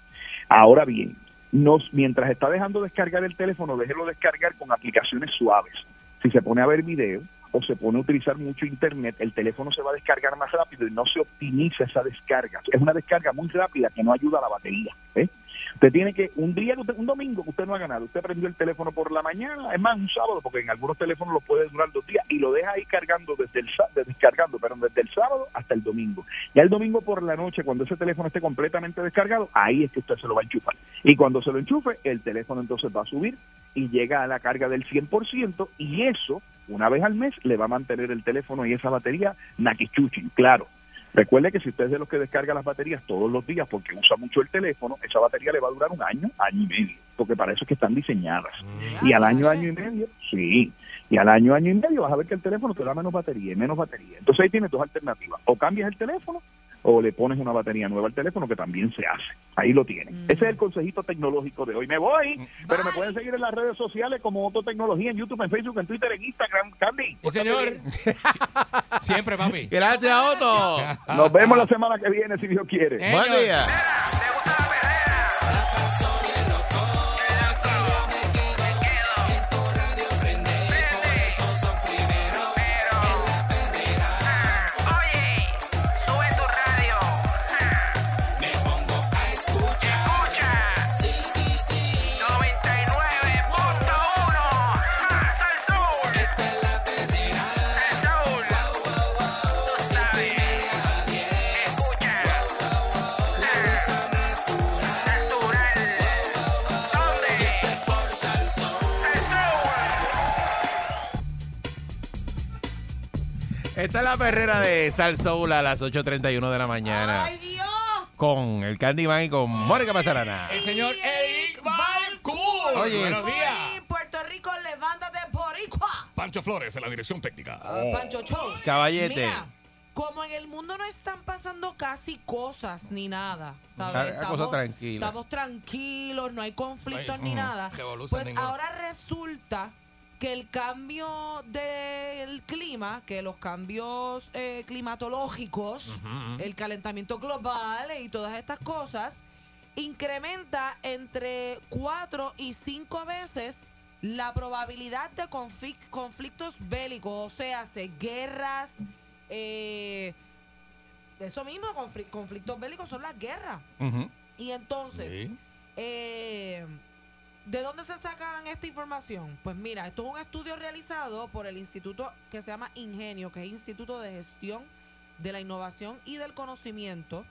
Ahora bien, nos, mientras está dejando descargar el teléfono, déjelo descargar con aplicaciones suaves. Si se pone a ver video o se pone a utilizar mucho internet, el teléfono se va a descargar más rápido y no se optimiza esa descarga. Es una descarga muy rápida que no ayuda a la batería. ¿eh? Usted tiene que, un día, un domingo usted no ha ganado, usted prendió el teléfono por la mañana, es más, un sábado, porque en algunos teléfonos lo puede durar dos días, y lo deja ahí cargando desde el descargando, pero desde el sábado hasta el domingo. Ya el domingo por la noche, cuando ese teléfono esté completamente descargado, ahí es que usted se lo va a enchufar. Y cuando se lo enchufe, el teléfono entonces va a subir y llega a la carga del 100%, y eso, una vez al mes, le va a mantener el teléfono y esa batería naquichuchin, claro. Recuerde que si usted es de los que descarga las baterías todos los días porque usa mucho el teléfono, esa batería le va a durar un año, año y medio, porque para eso es que están diseñadas. Y al año, año y medio, sí, y al año, año y medio vas a ver que el teléfono te da menos batería y menos batería. Entonces ahí tienes dos alternativas, o cambias el teléfono o le pones una batería nueva al teléfono que también se hace. Ahí lo tienen. Mm. Ese es el consejito tecnológico de hoy. Me voy, pero me pueden seguir en las redes sociales como Otto Tecnología, en YouTube, en Facebook, en Twitter, en Instagram, Candy. Sí, señor. Siempre, papi. Gracias, Otto. Nos vemos la semana que viene, si Dios quiere. Buen día. Esta es la perrera de Sal Soul a las 8.31 de la mañana. ¡Ay, Dios! Con el Candyman y con Mónica Pasarana. El señor Eric Balcour. Oye, Buenos días. Sí, Puerto Rico, levántate, boricua. Pancho Flores en la dirección técnica. Ah, Pancho Show. Caballete. Mira, como en el mundo no están pasando casi cosas ni nada, ¿sabes? una cosa tranquila. Estamos tranquilos, no hay conflictos No hay, ni ujú, nada. Pues ninguna. ahora resulta que el cambio del clima, que los cambios eh, climatológicos, el calentamiento global y todas estas cosas, incrementa entre 4 y 5 veces la probabilidad de conflic- conflictos bélicos, o sea, se- guerras, eh, eso mismo, confli- conflictos bélicos son las guerras. Y entonces, Sí. eh, ¿de dónde se sacan esta información? Pues mira, esto es un estudio realizado por el instituto que se llama Ingenio, que es Instituto de Gestión de la Innovación y del Conocimiento.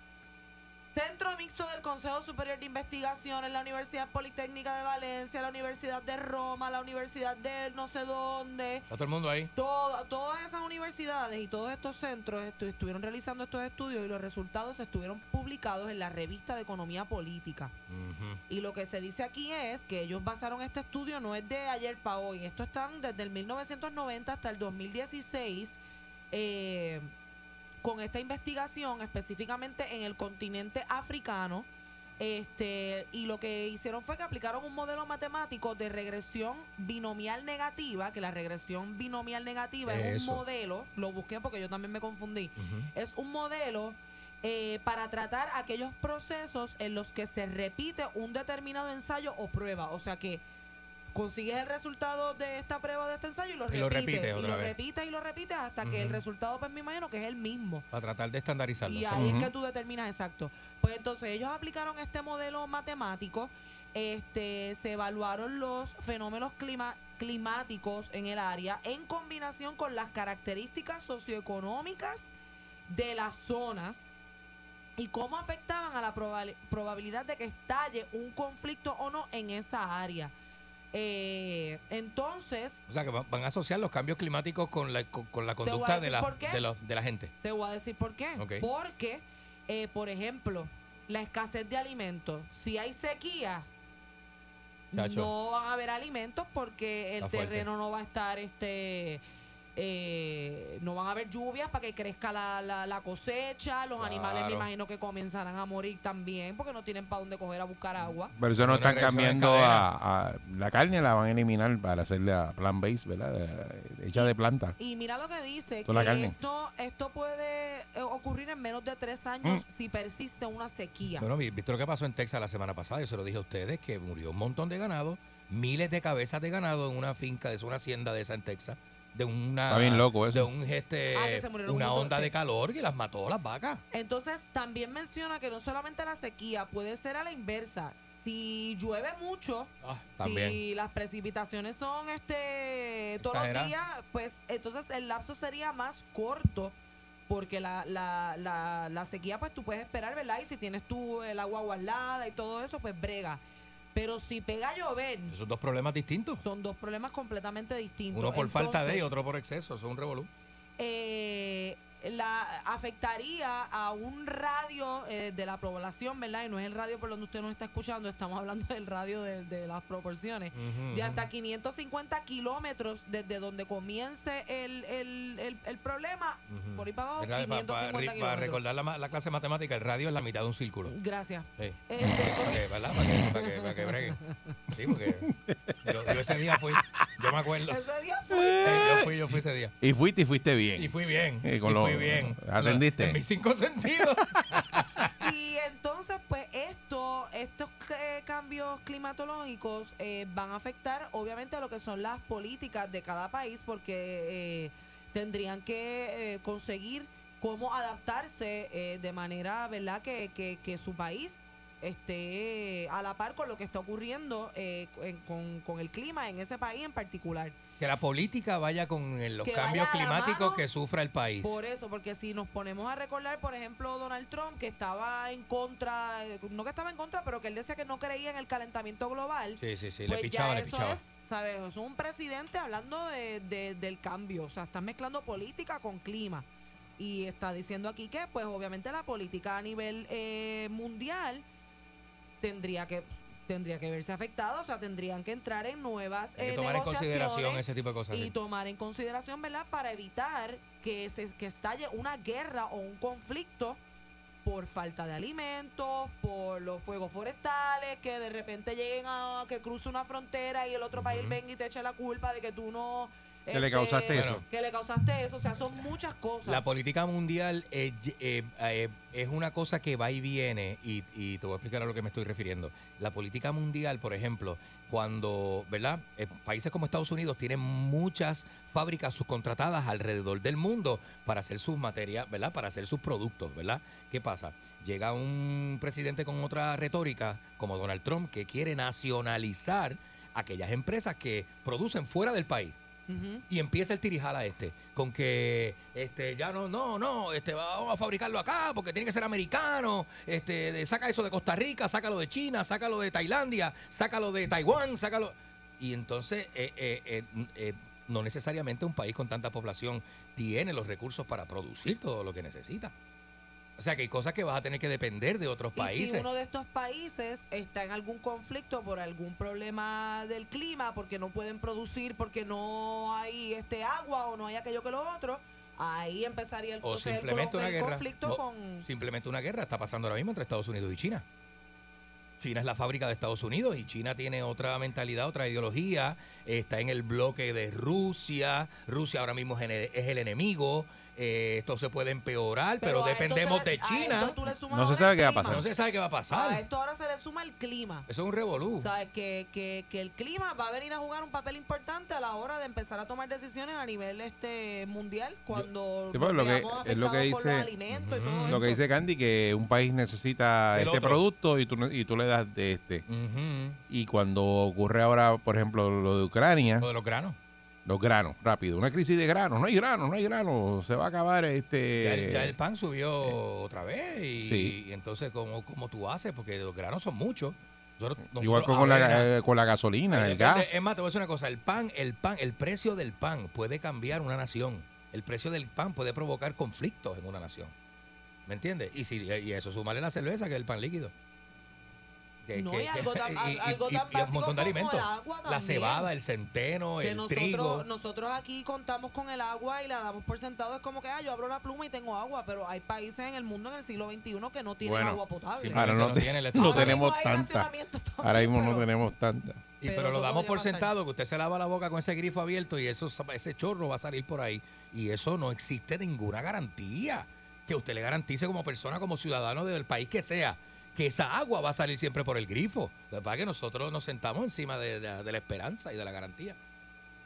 Centro Mixto del Consejo Superior de Investigaciones, la Universidad Politécnica de Valencia, la Universidad de Roma, la Universidad de no sé dónde. Está todo el mundo ahí. Todo- todas esas universidades y todos estos centros estu- estuvieron realizando estos estudios y los resultados estuvieron publicados en la revista de Economía Política. Y lo que se dice aquí es que ellos basaron este estudio, no es de ayer para hoy, esto están desde el 1990 hasta el 2016 eh, con esta investigación específicamente en el continente africano. Este, y lo que hicieron fue que aplicaron un modelo matemático de regresión binomial negativa, que la regresión binomial negativa es un modelo, lo busqué porque yo también me confundí, es un modelo eh, para tratar aquellos procesos en los que se repite un determinado ensayo o prueba. O sea que consigues el resultado de esta prueba de este ensayo y lo Y lo repites. repites y lo vez. repites y lo repites hasta que el resultado, pues me imagino que es el mismo. Para tratar de estandarizarlo. Y ahí es que tú determinas exacto. Pues entonces ellos aplicaron este modelo matemático, este, se evaluaron los fenómenos clima- climáticos en el área en combinación con las características socioeconómicas de las zonas y cómo afectaban a la probabilidad de que estalle un conflicto o no en esa área. Eh, entonces, O sea, que va- van a asociar los cambios climáticos con la, con, con la conducta de la, de, los- de la gente. Te voy a decir por qué. Porque, eh, por ejemplo, la escasez de alimentos. Si hay sequía, Chacho. no van a haber alimentos porque el Está fuerte. terreno no va a estar, este, eh, no van a haber lluvias para que crezca la, la- la cosecha. Los animales me imagino que comenzarán a morir también porque no tienen para dónde coger a buscar agua. Pero eso no están cambiando a, a- La carne la van a eliminar para hacerla plant-based, ¿verdad? De- Hecha de planta. Y mira lo que dice, que esto, esto puede eh, ocurrir en menos de tres años Mm. si persiste una sequía. Bueno, vi- ¿viste lo que pasó en Texas la semana pasada? Yo se lo dije a ustedes, que murió un montón de ganado, miles de cabezas de ganado en una finca, de una hacienda de esa en Texas, de una... Está bien loco eso. De un, este, Ah, que se murieron una onda sí. de calor que las mató las vacas. Entonces también menciona que no solamente la sequía, puede ser a la inversa. Si llueve mucho, Ah, también. si las precipitaciones son este todos los días, pues entonces el lapso sería más corto. Porque la, la, la, la sequía, pues tú puedes esperar, ¿verdad? Y si tienes tú el agua guardada y todo eso, pues brega. Pero si pega a llover, Esos dos problemas distintos. son dos problemas completamente distintos. Uno por falta de y otro por exceso. Eso es un revolú. eh, la afectaría a un radio eh, de la población, ¿verdad? Y no es el radio por donde usted nos está escuchando, estamos hablando del radio de, de las proporciones. De hasta 550 kilómetros desde donde comience el, el, el, el problema, por ahí para abajo, El radio, pa- pa- 550 ri- Para, kilómetros. recordar la, la clase de matemática, el radio es la mitad de un círculo. Gracias. Sí. Este, Para que, ¿verdad? Para que, para que, para que breguen. Sí, porque yo, yo ese día fui, yo me acuerdo. Ese día Sí, yo fui, yo fui ese día. Y fuiste y fuiste bien. Y fui bien. Eh, con y lo- fui bien. ¿Atendiste? En mis cinco sentidos. Y entonces, pues esto, estos eh, cambios climatológicos eh, van a afectar obviamente a lo que son las políticas de cada país porque eh, tendrían que eh, conseguir cómo adaptarse eh, de manera, ¿verdad?, que, que, que su país esté a la par con lo que está ocurriendo eh, en- con, con el clima en ese país en particular. Que la política vaya con el- los Que cambios climáticos mano que sufra el país. Por eso, porque si nos ponemos a recordar, por ejemplo, Donald Trump, que estaba en contra, eh, no que estaba en contra, pero que él decía que no creía en el calentamiento global. Sí, sí, sí, le pues pichaba, le eso pichaba. es, ¿sabes? Es un presidente hablando de, de- del cambio, o sea, está mezclando política con clima. Y está diciendo aquí que, pues, obviamente la política a nivel eh, mundial tendría que tendría que verse afectada, o sea, tendrían que entrar en nuevas eh, tomar en consideración ese tipo de cosas. y sí. tomar en consideración, ¿verdad? Para evitar que se que estalle una guerra o un conflicto por falta de alimentos, por los fuegos forestales, que de repente lleguen a que cruce una frontera y el otro país venga y te eche la culpa de que tú no... Que le este, causaste eso. Que le causaste eso, o sea, son muchas cosas. La política mundial eh, eh, eh, es una cosa que va y viene y, y te voy a explicar a lo que me estoy refiriendo. La política mundial, por ejemplo, cuando, ¿verdad? Eh, países como Estados Unidos tienen muchas fábricas subcontratadas alrededor del mundo para hacer sus materias, ¿verdad? Para hacer sus productos, ¿verdad? ¿Qué pasa? Llega un presidente con otra retórica, como Donald Trump, que quiere nacionalizar aquellas empresas que producen fuera del país Y empieza el tirijala este con que este ya no no no este vamos a fabricarlo acá porque tiene que ser americano este de- saca eso de Costa Rica sácalo de China sácalo de Tailandia sácalo de Taiwán sácalo. Y entonces eh, eh, eh, eh, no necesariamente un país con tanta población tiene los recursos para producir todo lo que necesita o sea que hay cosas que vas a tener que depender de otros Y si países. uno de estos países está en algún conflicto por algún problema del clima, porque no pueden producir, porque no hay este agua o no hay aquello que lo otro, ahí empezaría el, o el simplemente una el guerra. conflicto con... simplemente una guerra. Está pasando ahora mismo entre Estados Unidos y China. China es la fábrica de Estados Unidos y China tiene otra mentalidad, otra ideología, está en el bloque de Rusia, Rusia ahora mismo es el enemigo, eh, esto se puede empeorar, pero, dependemos le- de China. No se ahora sabe qué va a pasar. No se sabe qué va a A pasar. esto ahora se le suma el clima. Eso es un revolú. ¿Sabes? Que, que, que el clima va a venir a jugar un papel importante a la hora de empezar a tomar decisiones a nivel este mundial cuando Sí, pues, nos lo que- es lo que afectados con los dice- alimentos y todo Lo esto. que dice Candy que un país necesita este otro. producto y tú, y tú le das de este. Ujú. Y cuando ocurre ahora, por ejemplo, lo de Ucrania, Lo de los granos. Los granos, rápido, una crisis de granos, no hay granos, no hay granos, se va a acabar Ya, este... el- ya el pan subió otra vez y, Sí. y entonces ¿cómo, cómo tú haces? Porque los granos son muchos. Nosotros- Igual con, avena- la, con la gasolina, el gas. Depende- Es más, te voy a decir una cosa, el pan, el pan, el precio del pan puede cambiar una nación. El precio del pan puede provocar conflictos en una nación. ¿Me entiendes? Y si y eso sumarle la cerveza, que es el pan líquido. Que- No, que- y algo tan- y- algo y- tan y básico como el agua La cebada, el centeno, que el nosotros, trigo. nosotros aquí contamos con el agua y la damos por sentado. Es como que ah, yo abro la pluma y tengo agua, pero hay países en el mundo en el siglo XXI que no tienen Bueno, agua potable. Ahora no, no te- tiene no. Ahora tenemos tanta. Ahora mismo no tenemos tanta. Y Pero pero, lo damos por sentado que usted se lava la boca con ese grifo abierto y eso ese chorro va a salir por ahí. Y eso no existe ninguna garantía. Que usted le garantice como persona, como ciudadano del país que sea, que esa agua va a salir siempre por el grifo. Lo que pasa es que nosotros nos sentamos encima de, de- de la esperanza y de la garantía.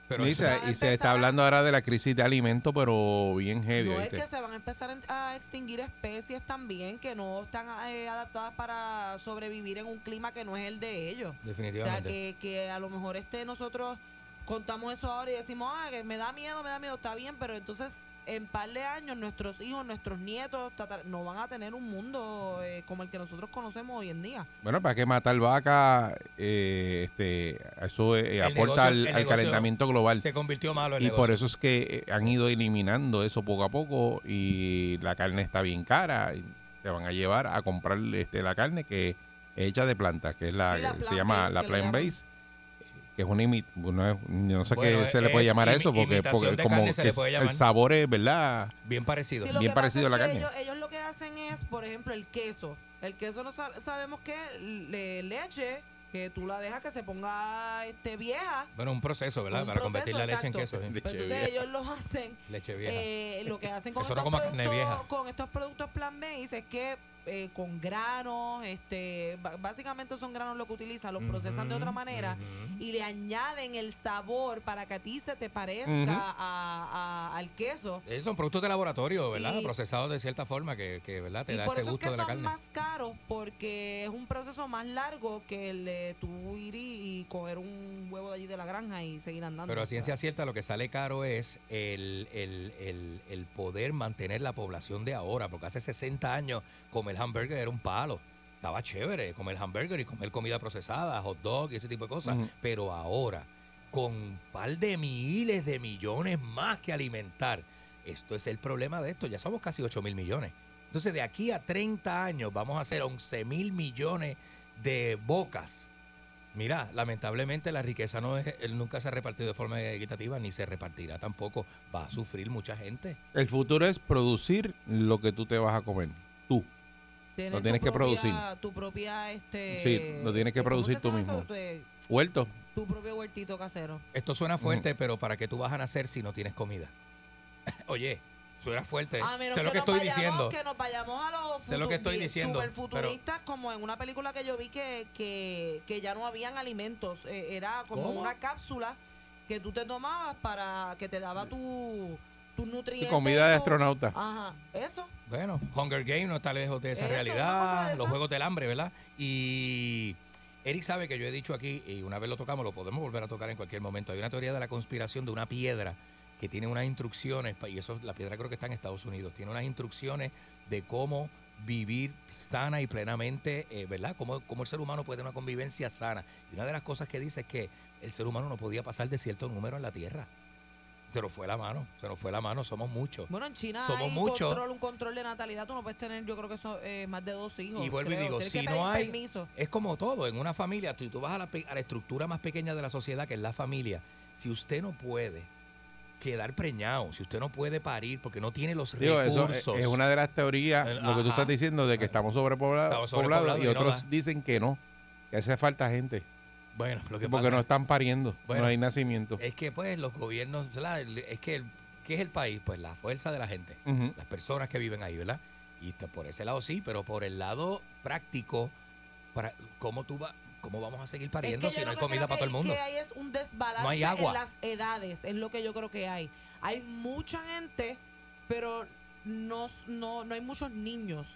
Pero y eso- se, va a y se está hablando ahora de la crisis de alimentos, pero bien heavy. No es que se van a empezar a extinguir especies también que no están eh, adaptadas para sobrevivir en un clima que no es el de ellos. O sea, definitivamente. que, que a lo mejor este nosotros contamos eso ahora y decimos, ah, que me da miedo, me da miedo, está bien, pero entonces en par de años nuestros hijos, nuestros nietos, tatar- no van a tener un mundo eh, como el que nosotros conocemos hoy en día. Bueno, para que matar vaca, eh, este, eso eh, aporta negocio- al, calentamiento global. se convirtió malo el Y por eso es que eh, han ido eliminando eso poco a poco y la carne está bien cara. Y te van a llevar a comprar este, la carne que es hecha de plantas, que es la, Sí, la que se llama la plant base, que es una imi- no, es- no sé Bueno, qué se le puede llamar a eso, porque, como que el sabor es, ¿verdad? Bien parecido. Sí, lo Bien parecido a la que carne. Ellos, ellos lo que hacen es, por ejemplo, el queso. El queso no sab- sabemos que le- leche, que tú la dejas que se ponga este vieja. Bueno, un proceso, ¿verdad? Un Para proceso, convertir la leche en queso. sí. Entonces ellos lo hacen Leche vieja. Eh, lo que hacen con no estos, como carne vieja. productos, con estos productos Plan Base es que eh, con granos, este, básicamente son granos lo que utilizan, los procesan de otra manera y le añaden el sabor para que a ti se te parezca Ujú. a- a- al queso. Esos son productos de laboratorio, ¿verdad? Y- Procesados de cierta forma que, que, ¿verdad? Te Y da por ese eso es gusto que de la son carne. más caros porque es un proceso más largo que el de tú ir y, coger un huevo de allí de la granja y seguir andando. Pero a ciencia cierta lo que sale caro es el, el, el, el poder mantener la población de ahora, porque hace 60 años comer hamburger era un palo. Estaba chévere comer hamburger y comer comida procesada, hot dog y ese tipo de cosas. Pero ahora, con un par de miles de millones más que alimentar, esto es el problema de esto. Ya somos casi 8 mil millones. Entonces, de aquí a 30 años vamos a hacer 11 mil millones de bocas. Mira, lamentablemente la riqueza no es, él nunca se ha repartido de forma equitativa ni se repartirá tampoco. Va a sufrir mucha gente. El futuro es producir lo que tú te vas a comer. Tú. Tener Lo tu tienes que propia- producir. Tu propia, este... Sí, lo tienes que ¿cómo producir tú eso? mismo. Tu, eh, Huerto. tu propio huertito casero. Esto suena fuerte, pero ¿para qué tú vas a nacer si no tienes comida? Oye, suena fuerte. A menos sé lo que nos estoy vayamos- diciendo. Que nos vayamos a los Sé lo que estoy diciendo, super futuristas, como en una película que yo vi que, que, que ya no habían alimentos. Eh, era como ¿Cómo? una cápsula que tú te tomabas para que te daba tu, tus Y comida de astronauta. Ajá, eso. Bueno, Hunger Game no está lejos de esa Eso, realidad, de los juegos del hambre, ¿verdad? Y Eric sabe que yo he dicho aquí, y una vez lo tocamos, lo podemos volver a tocar en cualquier momento. Hay una teoría de la conspiración de una piedra que tiene unas instrucciones, y eso la piedra creo que está en Estados Unidos, tiene unas instrucciones de cómo vivir sana y plenamente, eh, ¿verdad? Cómo, cómo el ser humano puede tener una convivencia sana. Y una de las cosas que dice es que el ser humano no podía pasar de cierto número en la Tierra. Se nos fue la mano, se nos fue la mano, somos muchos. Bueno, en China Somos hay muchos. control, un control de natalidad. Tú no puedes tener, yo creo que eso eh, más de dos hijos. Y vuelvo y digo, Tienes si no hay, permiso. es como todo, en una familia, tú, tú vas a la, pe- a la estructura más pequeña de la sociedad, que es la familia. Si usted no puede quedar preñado, si usted no puede parir porque no tiene los Digo, recursos. es es una de las teorías, Eh, lo que tú estás diciendo, de que estamos sobrepoblados Estamos poblados, sobrepoblados y otros dicen que no, que hace falta gente. Bueno, lo que porque pasa no están pariendo, Bueno, no hay nacimiento. es que pues los gobiernos, ¿verdad? es que el, ¿qué es el país? Pues la fuerza de la gente, las personas que viven ahí, ¿verdad? Y por ese lado sí, pero por el lado práctico, para cómo tú vas, cómo vamos a seguir pariendo Es que si no hay comida creo para todo el mundo? que hay es un desbalance No hay agua. en las edades, es lo que yo creo que hay. Hay mucha gente, pero no, no, no hay muchos niños.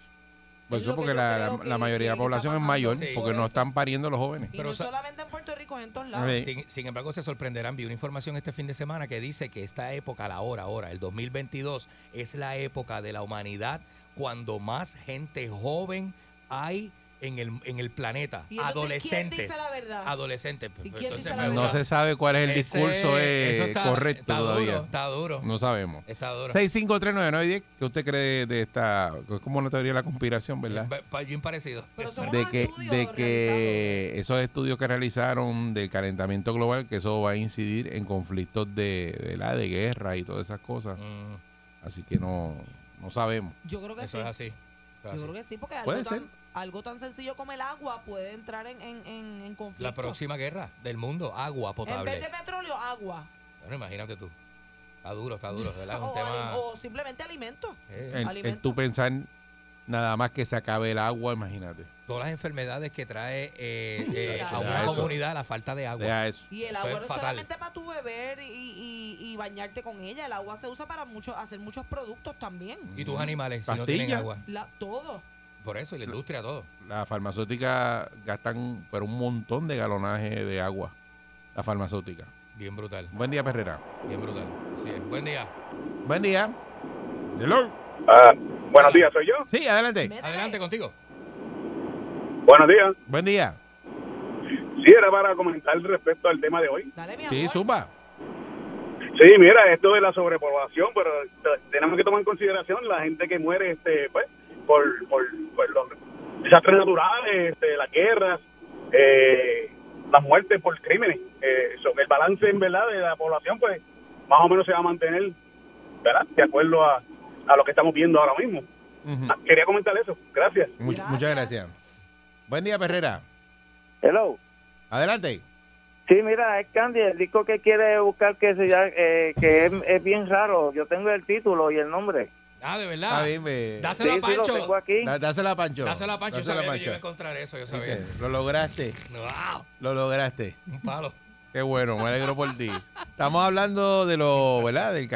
Por Es eso porque la, la- la mayoría de la población es mayor. Sí. porque Por no están pariendo los jóvenes. Y Pero no solamente en Puerto Rico, en todos lados. Sí. Sin, sin embargo, se sorprenderán. Vi una información este fin de semana que dice que esta época, la hora, ahora, el 2022, es la época de la humanidad cuando más gente joven hay en el, en el planeta. Y entonces, Adolescentes. ¿quién dice la verdad? Adolescentes. ¿Y quién entonces dice me la voy No se sabe cuál es el Ese- discurso eso eh, está- correcto está todavía. Duro, está duro. No sabemos. Está duro. 6539910, ¿qué usted cree de esta? Es como una teoría de la conspiración, ¿verdad? Eh, pa- Bien parecido. Pero son de que, estudios de que esos estudios que realizaron del calentamiento global, que eso va a incidir en conflictos de, de, la, de guerra y todas esas cosas. Mm, Así que no, no sabemos. Yo creo que eso sí. es así. Yo creo que sí, porque Puede algo ser. Algo tan sencillo como el agua puede entrar en, en, en, en conflicto. La próxima guerra del mundo, agua En potable. vez de petróleo, agua. Bueno, imagínate tú. Está duro, está duro, ¿verdad? Es un O, tema... ali- o simplemente alimentos. Eh, El, el Alimento. tú pensar nada más que se acabe el agua, imagínate. todas las enfermedades que trae eh, eh, a una eso. comunidad la falta de agua. Deja eso. Y el Eso agua es no es fatal. solamente para tu beber y, y- y bañarte con ella. El agua se usa para mucho, hacer muchos productos también. Y tus animales, si no tienen Pastillas. agua. La, todo. Por eso, y la industria, todo. Las farmacéuticas gastan pero un montón de galonaje de agua. La farmacéutica. Bien brutal. Buen día, Perrera. Bien brutal. Buen día. Buen día. Hello. Ah, buenos días, ¿soy yo? Sí, adelante. Adelante contigo. Buenos días. Buen día. Sí, era para comentar respecto al tema de hoy. Dale, mi Sí, amor. zumba. Sí, mira, esto de la sobrepoblación, pero tenemos que tomar en consideración la gente que muere este pues por, por, por los desastres naturales, este, las guerras, eh, las muertes por crímenes. Eh, el balance en verdad de la población pues más o menos se va a mantener, ¿verdad? De acuerdo a, a lo que estamos viendo ahora mismo. Ah, Quería comentar eso. Gracias. Much- Gracias. Muchas gracias. Buen día, Perrera. Hello. Adelante. Sí, mira, es Candy, el disco que quiere buscar que se eh, que es, es bien raro. Yo tengo el título y el nombre. Ah, de verdad. Está bien, ve. Dáselo Sí, a sí, lo Pancho. tengo aquí. Da- Dásela a Pancho. Dáselo a Pancho. Yo Dásela a sabía que yo iba a encontrar eso, yo sabía. Lo lograste. Wow. Lo lograste. Un palo. Qué bueno, me alegro por ti. Estamos hablando de lo, ¿verdad? Del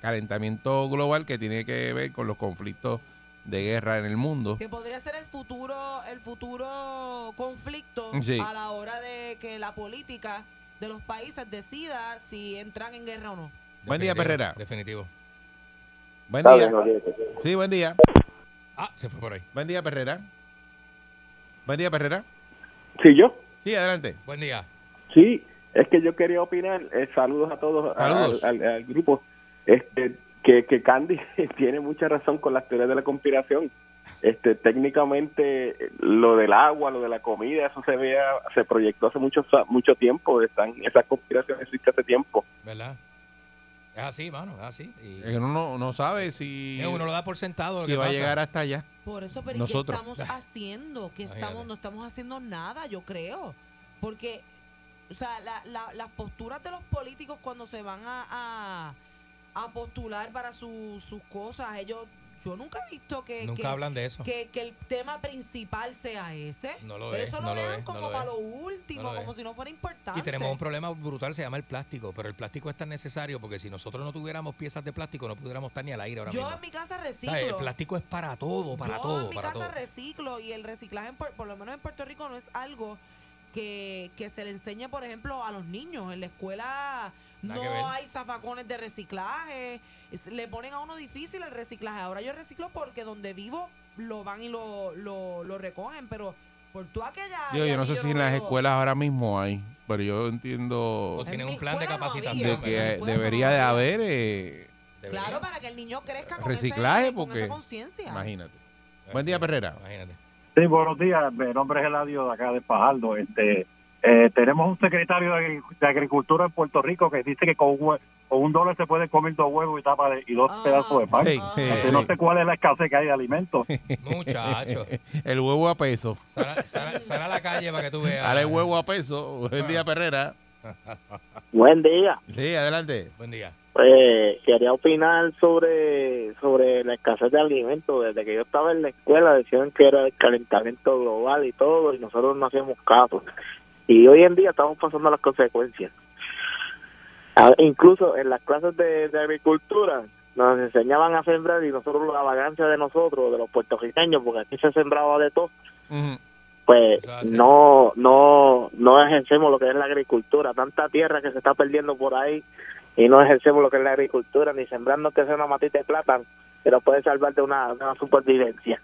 calentamiento global que tiene que ver con los conflictos de guerra en el mundo. Que podría ser el futuro, el futuro conflicto Sí. a la hora de que la política de los países decida si entran en guerra o no. Buen día, Perrera. Definitivo. Buen día. Sí, buen día. Ah, se fue por ahí. Buen día, Perrera. Buen día, Perrera. Sí, yo. Sí, adelante. Buen día. Sí, es que yo quería opinar. eh, saludos a todos, Saludos. Al, al- al grupo. Este, que, que Candy tiene mucha razón con las teorías de la conspiración. Este, técnicamente, lo del agua, lo de la comida, eso se vea, se proyectó hace mucho, sa- mucho tiempo. Están, esa conspiración existe hace tiempo. ¿Verdad? Es así, mano, es así. Y- Uno no, no sabe si, uno lo da por sentado. lo si que va a llegar hasta allá. Por eso, pero ¿y Nosotros. ¿qué estamos haciendo? ¿Qué estamos, no estamos haciendo nada, yo creo. Porque, o sea, la- la- las posturas de los políticos cuando se van a, a, a postular para su- sus cosas, ellos, yo nunca he visto que, Nunca que- hablan de eso. Que, que el tema principal sea ese. No lo es, Eso no lo lo dejan es, como no para lo último, No como es. si no fuera importante. Y tenemos un problema brutal, se llama el plástico. Pero el plástico es tan necesario porque si nosotros no tuviéramos piezas de plástico, no pudiéramos estar ni al aire ahora Yo mismo. en mi casa ¿Sabes? reciclo. El plástico es para todo, para Yo todo, en mi para casa todo. reciclo y el reciclaje, en Puer- por lo menos en Puerto Rico, no es algo que, que se le enseñe, por ejemplo, a los niños. En la escuela. No hay zafacones de reciclaje. Es- Le ponen a uno difícil el reciclaje. Ahora yo reciclo porque donde vivo lo van y lo, lo, lo recogen, pero por tú aquella Digo, yo no sé yo si en las escuelas ahora mismo hay, pero yo entiendo O tienen un plan de escuela no había. capacitación. de que debería de haber eh, Claro, para que el niño crezca con, reciclaje ese, con porque esa conciencia. imagínate. Buen día, Perrera. Imagínate. Sí, buenos días. Mi nombre es Eladio de acá de Fajardo. Este, eh, tenemos un secretario de, Agri- de Agricultura en Puerto Rico que dice que con con un dólar se puede comer dos huevos y, tapa de- y dos pedazos de pan. Sí, sí, Entonces, no sé cuál es la escasez que hay de alimentos. Muchacho. El huevo a peso. Sal, sal- sal a la calle para que tú veas. Dale huevo a peso. Buen día, Perrera. Buen día. Sí, adelante. Buen día. Pues quería opinar sobre sobre la escasez de alimentos. Desde que yo estaba en la escuela decían que era el calentamiento global y todo, y nosotros no hacíamos caso. Y hoy en día estamos pasando las consecuencias. Ah, incluso en las clases de, de agricultura nos enseñaban a sembrar y nosotros la vagancia de nosotros, de los puertorriqueños, porque aquí se sembraba de todo, pues no no no ejercemos lo que es la agricultura. Tanta tierra que se está perdiendo por ahí y no ejercemos lo que es la agricultura ni sembrando que sea una matita de plátano que nos puede salvar de una, una supervivencia.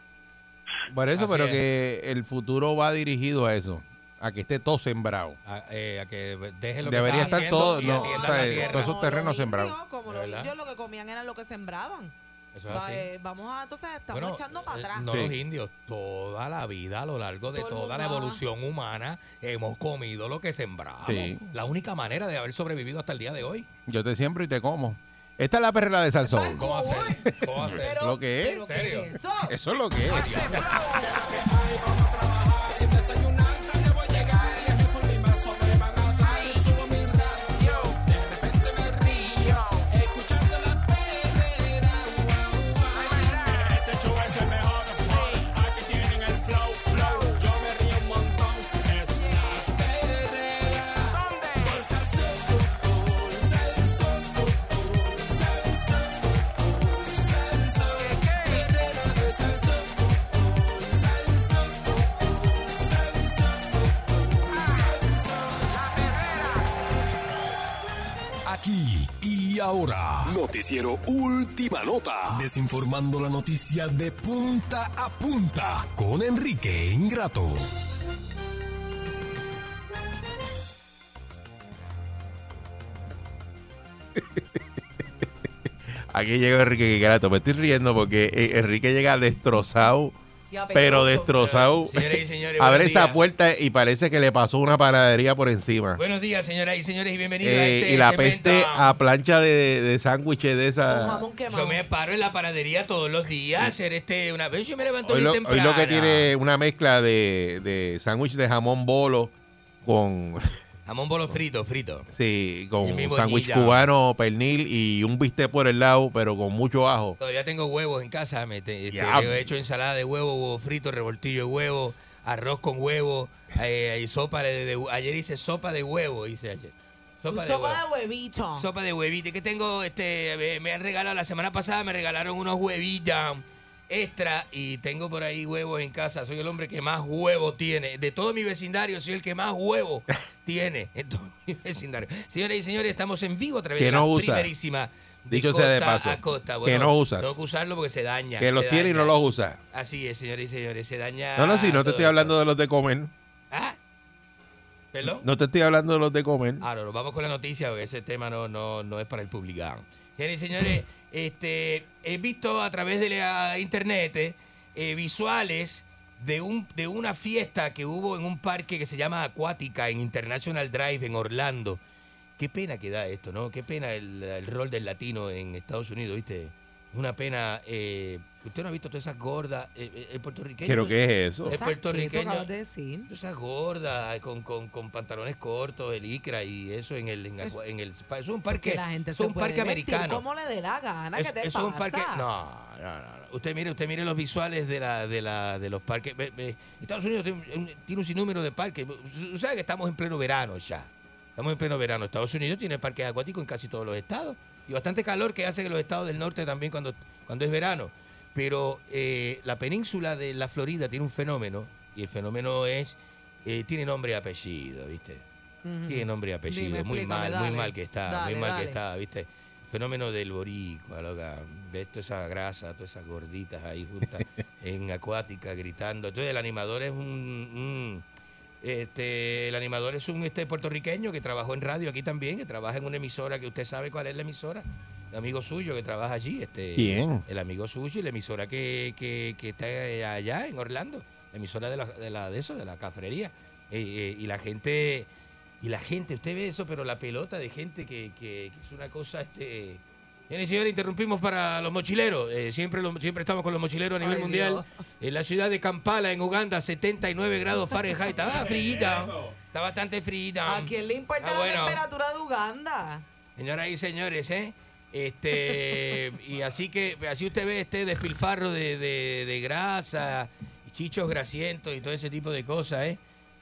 Por eso, Así pero es. que el futuro va dirigido a eso, a que esté todo sembrado. A, eh, a que deje lo Debería estar haciendo todo, y no, atiendan o sea, la tierra. todos esos terrenos sembrados. Como los ¿Verdad? indios lo que comían era lo que sembraban. Eso es así. eh, vamos a, entonces estamos Bueno, echando para eh, atrás. No los indios, toda la vida, a lo largo de Todo toda la evolución humana, hemos comido lo que sembramos. Sí. La única manera de haber sobrevivido hasta el día de hoy. Yo te siembro y te como. Esta es la perrera de Salsón. ¿Cómo hacer? ¿Cómo hacer? Eso es lo que es. ¿En serio? Eso es lo que es. Y ahora. Noticiero Última Nota. Desinformando la noticia de punta a punta con Enrique Ingrato. Aquí llegó Enrique Grato. Me estoy riendo porque eh, Enrique llega destrozado. Pero destrozado. Señoras y señores, Abre esa puerta y parece que le pasó una panadería por encima. Buenos días, señoras y señores, y bienvenidos a Eh, este y la peste a plancha de, de sándwiches de esa. Yo me paro en la panadería todos los días a hacer este una vez yo me levanto Hoy bien lo, hoy temprano. lo que tiene una mezcla de, de sándwich de jamón bolo con, Jamón bolo frito, frito. sí, con mi sándwich cubano, pernil y un bistec por el lado, pero con mucho ajo. Todavía tengo huevos en casa, me te- este, Diablo. he hecho ensalada de huevo, huevo frito, revoltillo de huevo, arroz con huevo, eh, y sopa de, de- ayer hice sopa de huevo, hice ayer. Sopa, de, Sopa huevo. de huevito. Sopa de huevito. que tengo, este, me- me han regalado, la semana pasada me regalaron unos huevillas extra y tengo por ahí huevos en casa. Soy el hombre que más huevos tiene. De todo mi vecindario, soy el que más huevos tiene en todo mi vecindario. Señoras y señores, estamos en vivo a través Que de no la usa. primerísima. de Dicho sea de paso, a costa. que Bueno, no usas. Tengo que usarlo porque se daña. Que se los tiene y no los usa. Así es, señores y señores, se daña. No, no, si no te estoy esto. hablando de los de comer. ¿Perdón? No te estoy hablando de los de comer. Ah, no, no, vamos con la noticia porque ese tema no, no, no es para el publicado. Señores y señores, este, he visto a través de la internet eh, eh, visuales de, un, de una fiesta que hubo en un parque que se llama Acuática en International Drive en Orlando. qué pena que da esto, ¿no? Qué pena el, rol del latino en Estados Unidos, ¿viste? Una pena. eh, usted no ha visto todas esas gordas. eh, eh, el puertorriqueño. ¿Pero qué es eso? El ¿Qué tú puertorriqueño. de decir? Todas esas gordas con, con, con pantalones cortos, el icra y eso en el. En, el es un parque. Que la gente es un parque americano. como le dé la gana, Es- ¿qué te eso pasa? un parque. No, no, no, no. Usted mire, usted mire los visuales de la, de la, de los parques. Ve- ve, Estados Unidos tiene un, tiene un sinnúmero de parques. Usted sabe que estamos en pleno verano ya. Estamos en pleno verano. Estados Unidos tiene parques acuáticos en casi todos los estados. Y bastante calor que hace que los estados del norte también cuando, cuando es verano. Pero eh, la península de la Florida tiene un fenómeno. Y el fenómeno es. eh, tiene nombre y apellido, ¿viste? Tiene nombre y apellido. Dime, muy mal, muy mal que está. Dale, muy mal dale. que está, ¿viste? Fenómeno del boricua, loca. Ves toda esa grasa, todas esas gorditas ahí juntas en acuática gritando. Entonces el animador es un, un- este, el animador es un este puertorriqueño que trabajó en radio aquí también, que trabaja en una emisora que usted sabe cuál es la emisora. Amigo suyo que trabaja allí. Este, ¿Quién? El amigo suyo y la emisora que, que, que está allá en Orlando. La emisora de la de, la, de eso, de la cafrería. Eh, eh, y la gente, y la gente, usted ve eso, pero la pelota de gente que, que- que es una cosa, este. Bien, y señores, interrumpimos para los mochileros. Eh, siempre, lo- siempre estamos con los mochileros a nivel Ay, mundial. Dios. En la ciudad de Kampala, en Uganda, 79 grados Fahrenheit. Estaba frita. Está bastante frita. ¿A quién le importa Ah, la bueno. temperatura de Uganda? Señoras y señores, ¿eh? Este, y así que, así usted ve este despilfarro de, de- grasa, chichos grasientos y todo ese tipo de cosas, ¿eh?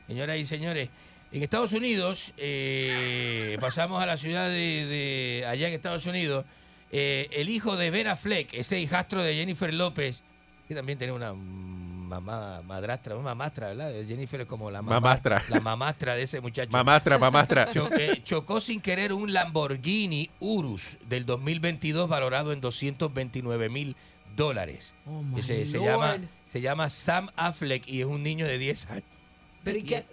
Señoras y señores, en Estados Unidos, eh, pasamos a la ciudad de, allá en Estados Unidos, eh, el hijo de Ben Affleck, ese hijastro de Jennifer López, que también tiene una mamá, madrastra, mamastra, ¿verdad? Jennifer es como la mamá- Mamastra. La mamastra de ese muchacho. Mamastra, mamastra. Cho- chocó sin querer un Lamborghini Urus del 2022 valorado en 229 mil dólares. Oh, se Lord. llama, se llama Sam Affleck y es un niño de 10 años. Pero ¿y qué?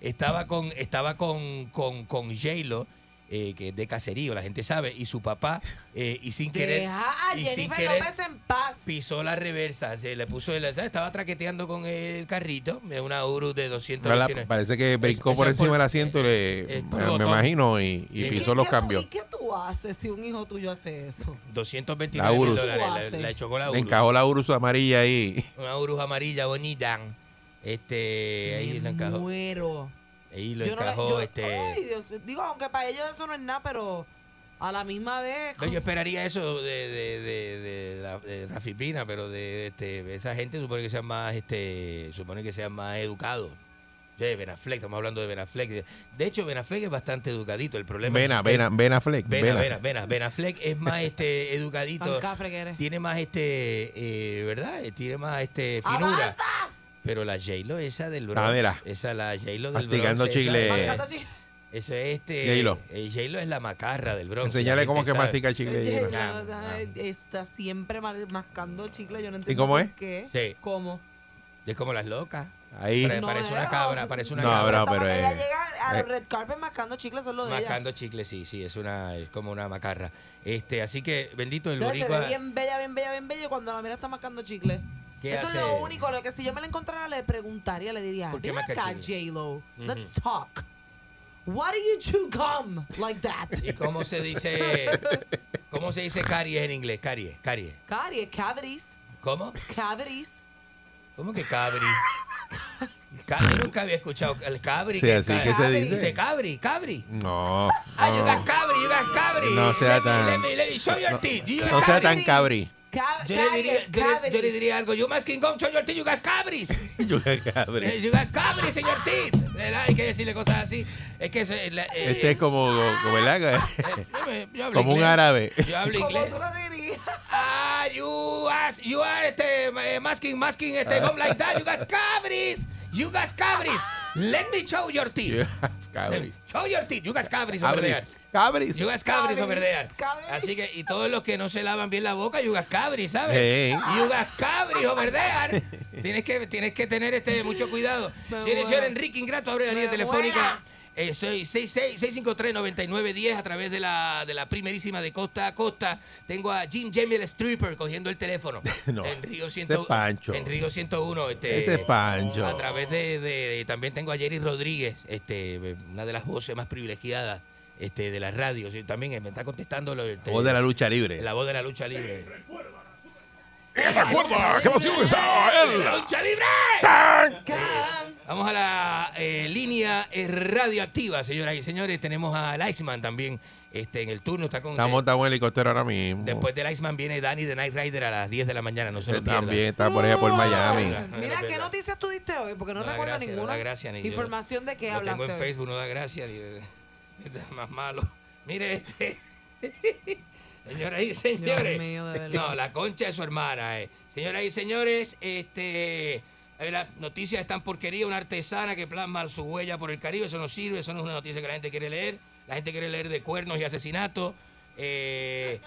Estaba con, estaba con, con, con J-Lo, eh, que es de caserío, la gente sabe, y su papá, eh, y sin querer, Deja a y sin querer López en paz. pisó la reversa, se le puso el, ¿sabes? estaba traqueteando con el carrito, de una Urus de 200 ¿Verdad? Parece que brincó por encima del asiento y le, es por me, imagino y, y ¿Y pisó ¿Y los qué cambios. ¿Y qué tú haces si un hijo tuyo hace eso? 229 mil Urus. dólares, le, le chocó la Le Urus. encajó la Urus amarilla ahí. Una Urus amarilla bonita. Este, ahí Me lo encajó. muero. Ahí lo Yo no le- encajó, yo- este. Ay, Dios, digo, aunque para ellos eso no es nada, pero a la misma vez. No, yo esperaría eso de, de, de, de, la- de Rafi Pina, pero de este, esa gente supone que sean más, este, supone que sean más educados. Sí, Ben Affleck, estamos hablando de Ben Affleck. De hecho, Ben Affleck es bastante educadito. El problema Vena, es Vena, Ben Affleck. Vena, Vena. Vena, Vena. Ben Affleck es más este educadito. Tiene más este, eh, ¿verdad? Tiene más este finura. Pero la J-Lo esa del Bronx. Ah, mira. Esa la J-Lo del Masticando Bronx. chicle. esa- Masticando chicle. Eso es este. J-Lo. eh, J-Lo es la macarra del Bronx. Enseñale cómo que sabe. mastica chicle. Oye, J-Lo. no, no, Está siempre mascando chicle, yo no entiendo cómo por es? qué. Sí. ¿Cómo? Es como las locas. Ahí. Pare- No, parece una cabra, parece una No, cabra. bro, pero ella eh, llega a los eh. red carpet mascando chicle, son lo de ella. Mascando chicle, sí, sí, es una, es como una macarra. Este, así que, bendito el Entonces se ve boricua. bien bella, bien bella, bien bella y cuando la mira está mascando chicle. ¿Qué Eso hace? es lo único, lo que si yo me la encontrara le preguntaría, le diría, ¿Por qué ven acá? J-Lo, let's Ujú. talk. Why do you chew gum like that? ¿Y cómo se dice, cómo se dice caries en inglés? Caries, caries. Caries, cavities, ¿Cómo? cavities. ¿Cómo que cabri? Cabri, nunca había escuchado el cabri. Sí, ¿qué así ca- que se dice. Dice cabri, cabri. No. Ah, you got No, cabri, you got cabri. No sea Let me- tan- let me- let me show your teeth. You no sea tan cabri. Ca- Yo le, diría, yo, le, yo le diría algo. You masking gum, show your teeth, you got cabris. Yo qué cabri. Eh, You got cabris in your teeth. ¿Verdad? Hay que decirle cosas así. Es que eso es la- eh, Este es como, como yo me- yo hablo como un árabe. Yo hablo ¿Cómo inglés. tú lo dirías? Ah, you are, you are este, eh, masking, masking, este, gum like that. You got cabris. You got cabris. Let me show your teeth. Cabri. Show your teeth. You got cabris over Cabris. there. Cabris. Cabris over there. Cabris, cabris. Así que, y todos los que no se lavan bien la boca, you got cabris, ¿sabes? Hey. Got cabris over there. Tienes que, tienes que tener este, mucho cuidado. Señor señor. Enrique Ingrato, abre la línea telefónica. Eh, soy 653-9910 a través de la, de la primerísima de costa a costa. Tengo a Jim Jamie el stripper cogiendo el teléfono. No, en Río ese 101. es Pancho. En Río 101. Este, Ese es Pancho. A través de, de- de- También tengo a Jerry Rodríguez, este, una de las voces más privilegiadas este, de la radio. Sí, También me está contestando. Lo, La voz de la lucha libre. La voz de la lucha libre. Recuerda en la ¡Lucha libre! Vamos a la eh, línea eh, radioactiva, señoras y señores. Tenemos a Iceman también este, en el turno. Está con, Está montado en el helicóptero ahora mismo. Después del Iceman viene Dani de Night Rider a las 10 de la mañana. No se lo también está por allá por Miami. Mira, ¿qué noticias tú diste hoy? Porque no, No recuerdo gracia, no ninguna. da gracia, ni yo. Información de qué Lo tengo hablaste en hoy. Facebook, no da gracia. Ni de- es más malo. Mire este. Señoras y señores. mío, de verdad. no, la concha de su hermana. Eh. Señoras y señores, este. eh, La noticia es tan porquería, una artesana que plasma su huella por el Caribe, eso no sirve, eso no es una noticia que la gente quiere leer. La gente quiere leer de cuernos y asesinatos. Eh,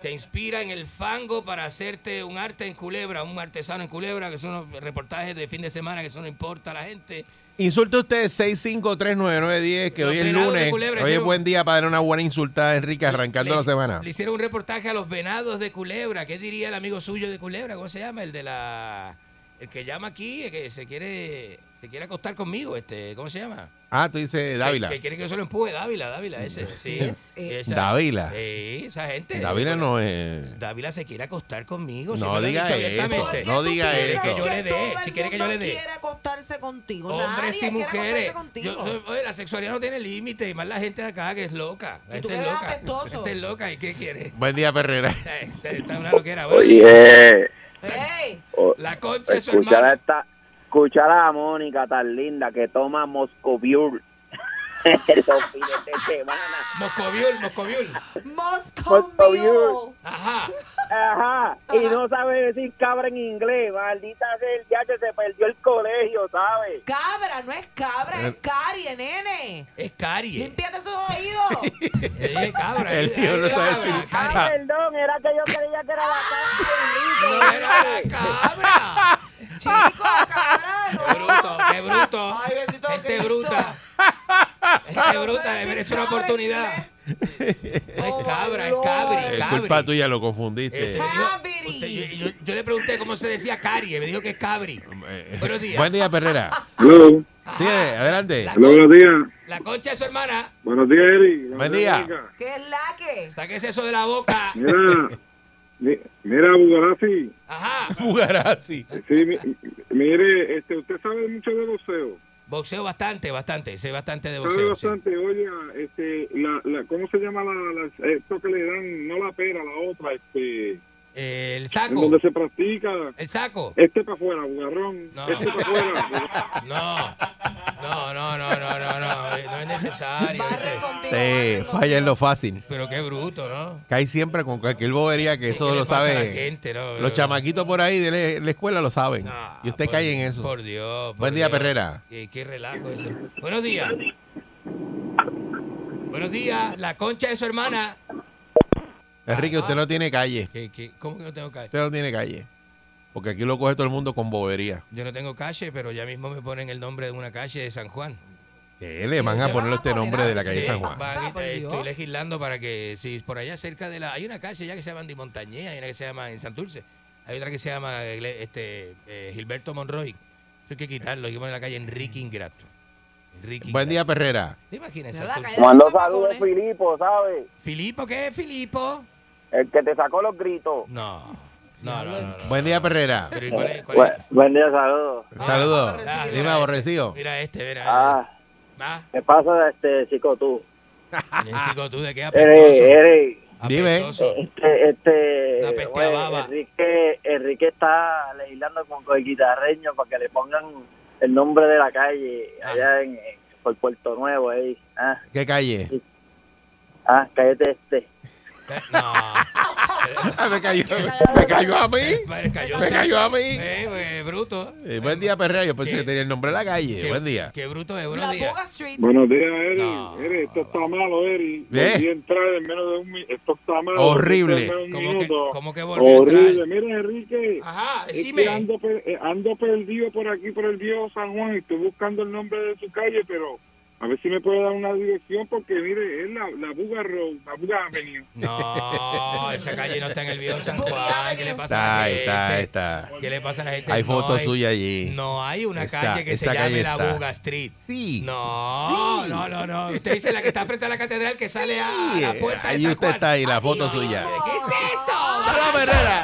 se inspira en el fango para hacerte un arte en Culebra, un artesano en Culebra, que son los reportajes de fin de semana, que eso no importa a la gente. Insulte usted 6539910, que Los hoy es lunes. Culebra Hoy es buen día para dar una buena insultada a Enrique arrancando la semana. Le hicieron un reportaje a los venados de Culebra. ¿Qué diría el amigo suyo de Culebra? ¿Cómo se llama? El de la. El que llama aquí, el que se quiere. Se quiere acostar conmigo, este, ¿cómo se llama? Ah, tú dices Dávila. Que, que quiere que yo se lo empuje, Dávila, Dávila, ese. Sí. Es, Y Dávila. Sí, esa gente. Dávila no es. Dávila se quiere acostar conmigo. No diga eso, abiertamente. no diga Quiere eso. Que yo le dé, si quiere que yo le dé. quiere acostarse contigo. Hombres Nadie y quiere mujeres. Yo- oye, la sexualidad no tiene límite, y más la gente de acá que es loca. La gente es loca. gente es loca, ¿y qué quiere? Buen día, Perrera. Eh, Está una loquera. Buenos días. Oye, La concha escuchar hermana. a, esta, escuchar a Mónica tan linda que toma Moscoviur los fines de semana. Moscoviul, Moscoviul. Moscoviur. Ajá. Ajá. Y no sabe decir cabra en inglés. Maldita sea el día que se perdió el colegio, ¿sabes? Cabra, no es cabra, es carie, nene. Es carie. Límpiate esos oídos. Eh, cabra. El tío no sabe decir Ah, perdón, era que yo creía que era la cabra. No era la cabra. Chico, cabra. Qué bruto, qué bruto. Ay, bendito Gente bruta. Gente bruta, me merece una oportunidad. No es cabra, es cabri, Es cabri. culpa tuya, lo confundiste. Este, dijo- usted- yo, yo- yo le pregunté cómo se decía carie, me dijo que es cabri. Buenos días. Buen día, Perrera. Hello. Sí, adelante. La, Hello, buenos días. la concha de su hermana. Buenos días, Eri. Buenos Buen días, día. ¿Qué es la que? Sáquese eso de la boca. Mira, mi- mira, Bugarazzi. Ajá. Bugarazzi. Sí, mi- mire, este, usted sabe mucho de boxeo. Boxeo bastante, bastante. Sé bastante de boxeo. sí. bastante. Oye, este, la, la, ¿cómo se llama la, la- esto que le dan? No la pera, la otra, este, El en saco. donde se practica. El saco. Este para afuera, bugarrón. No. Este para afuera. No. No, no, no, no, no, no. eh, No es necesario. ¿viste? Sí, falla en lo fácil. Pero qué bruto, ¿no? Cae siempre con cualquier bobería que eso ¿Qué le lo sabe. gente, no? Los chamaquitos por ahí de la- la escuela lo saben. y usted por- cae en eso. Por Dios. por Buen día, Dios. Perrera. Qué, qué relajo ese. Buenos días. Buenos días. La concha de su hermana. Enrique, usted no tiene calle. ¿Qué, qué? ¿Cómo que no tengo calle? Usted no tiene calle. Porque aquí lo coge todo el mundo con bobería. Yo no tengo calle, pero ya mismo me ponen el nombre de una calle de San Juan. Que le van a ponerle este nombre de la calle Sí, San Juan. van- eh, Dios. estoy legislando para que, si por allá cerca de la. Hay una calle ya que se llama Andy Montañé, hay una que se llama en Santurce, hay otra que se llama eh, este, eh, Gilberto Monroy. Eso hay que quitarlo, hay que poner la calle Enrique Ingrato. Buen día, Perrera. Cállate. Mando saludos. Filipo, ¿sabes? ¿Filipo qué es Filipo? El que te sacó los gritos. No. No, no, no. no. Buen día, Perrera. Pero, ¿y cuál es- cuál Buen, es? buen día, saludos. Saludos. Ah, Dime, mira aborrecido. este, Mira este, mira. Ah, Ah, ¿qué pasa, este chico tú? Necesito tú de qué Eres, apestoso. eres, Dime. Este, este. Enrique, Enrique está legislando con, con el guitarreño para que le pongan el nombre de la calle Ah. allá en, en- por Puerto Nuevo ahí. Ah, ¿Qué calle? ah, cállate este. Eh, No. me, cayó, me cayó a mí. Me cayó, Me cayó a mí. Eh, eh, bruto. Eh, buen día, Perrera. Yo pensé ¿Qué? que tenía el nombre de la calle. Qué- Buen día. Qué bruto es. La Buenos días. Buenos días, Eri. No. Eri, esto está malo, Eri. ¿Eh? Volví a entrar en menos de un minuto. Esto está malo. Horrible. En ¿Cómo que, cómo a Horrible. entrar? Mira, Enrique. Ajá, Es decime. que ando, per- eh, ando perdido por aquí, por el viejo San Juan, y estoy buscando el nombre de su calle, pero A ver si me puede dar una dirección porque mire, es la, la Buga Road, la Buga Avenue. No, esa calle no está en el viejo San Juan. ¿Qué le pasa a Está, la está, gente? está. ¿Qué le pasa a la gente? Hay No fotos suyas allí. No hay una Está, calle que se llame calle la está. Buga Street. Sí. No, no, no, no. Usted dice la que está frente a la catedral que sale a la puerta de Ahí San usted Juan. está ahí, la foto suya. ¿Qué es esto? ¡La Herrera!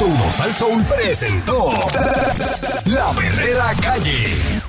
101 Sal presentó La Verdadera Calle.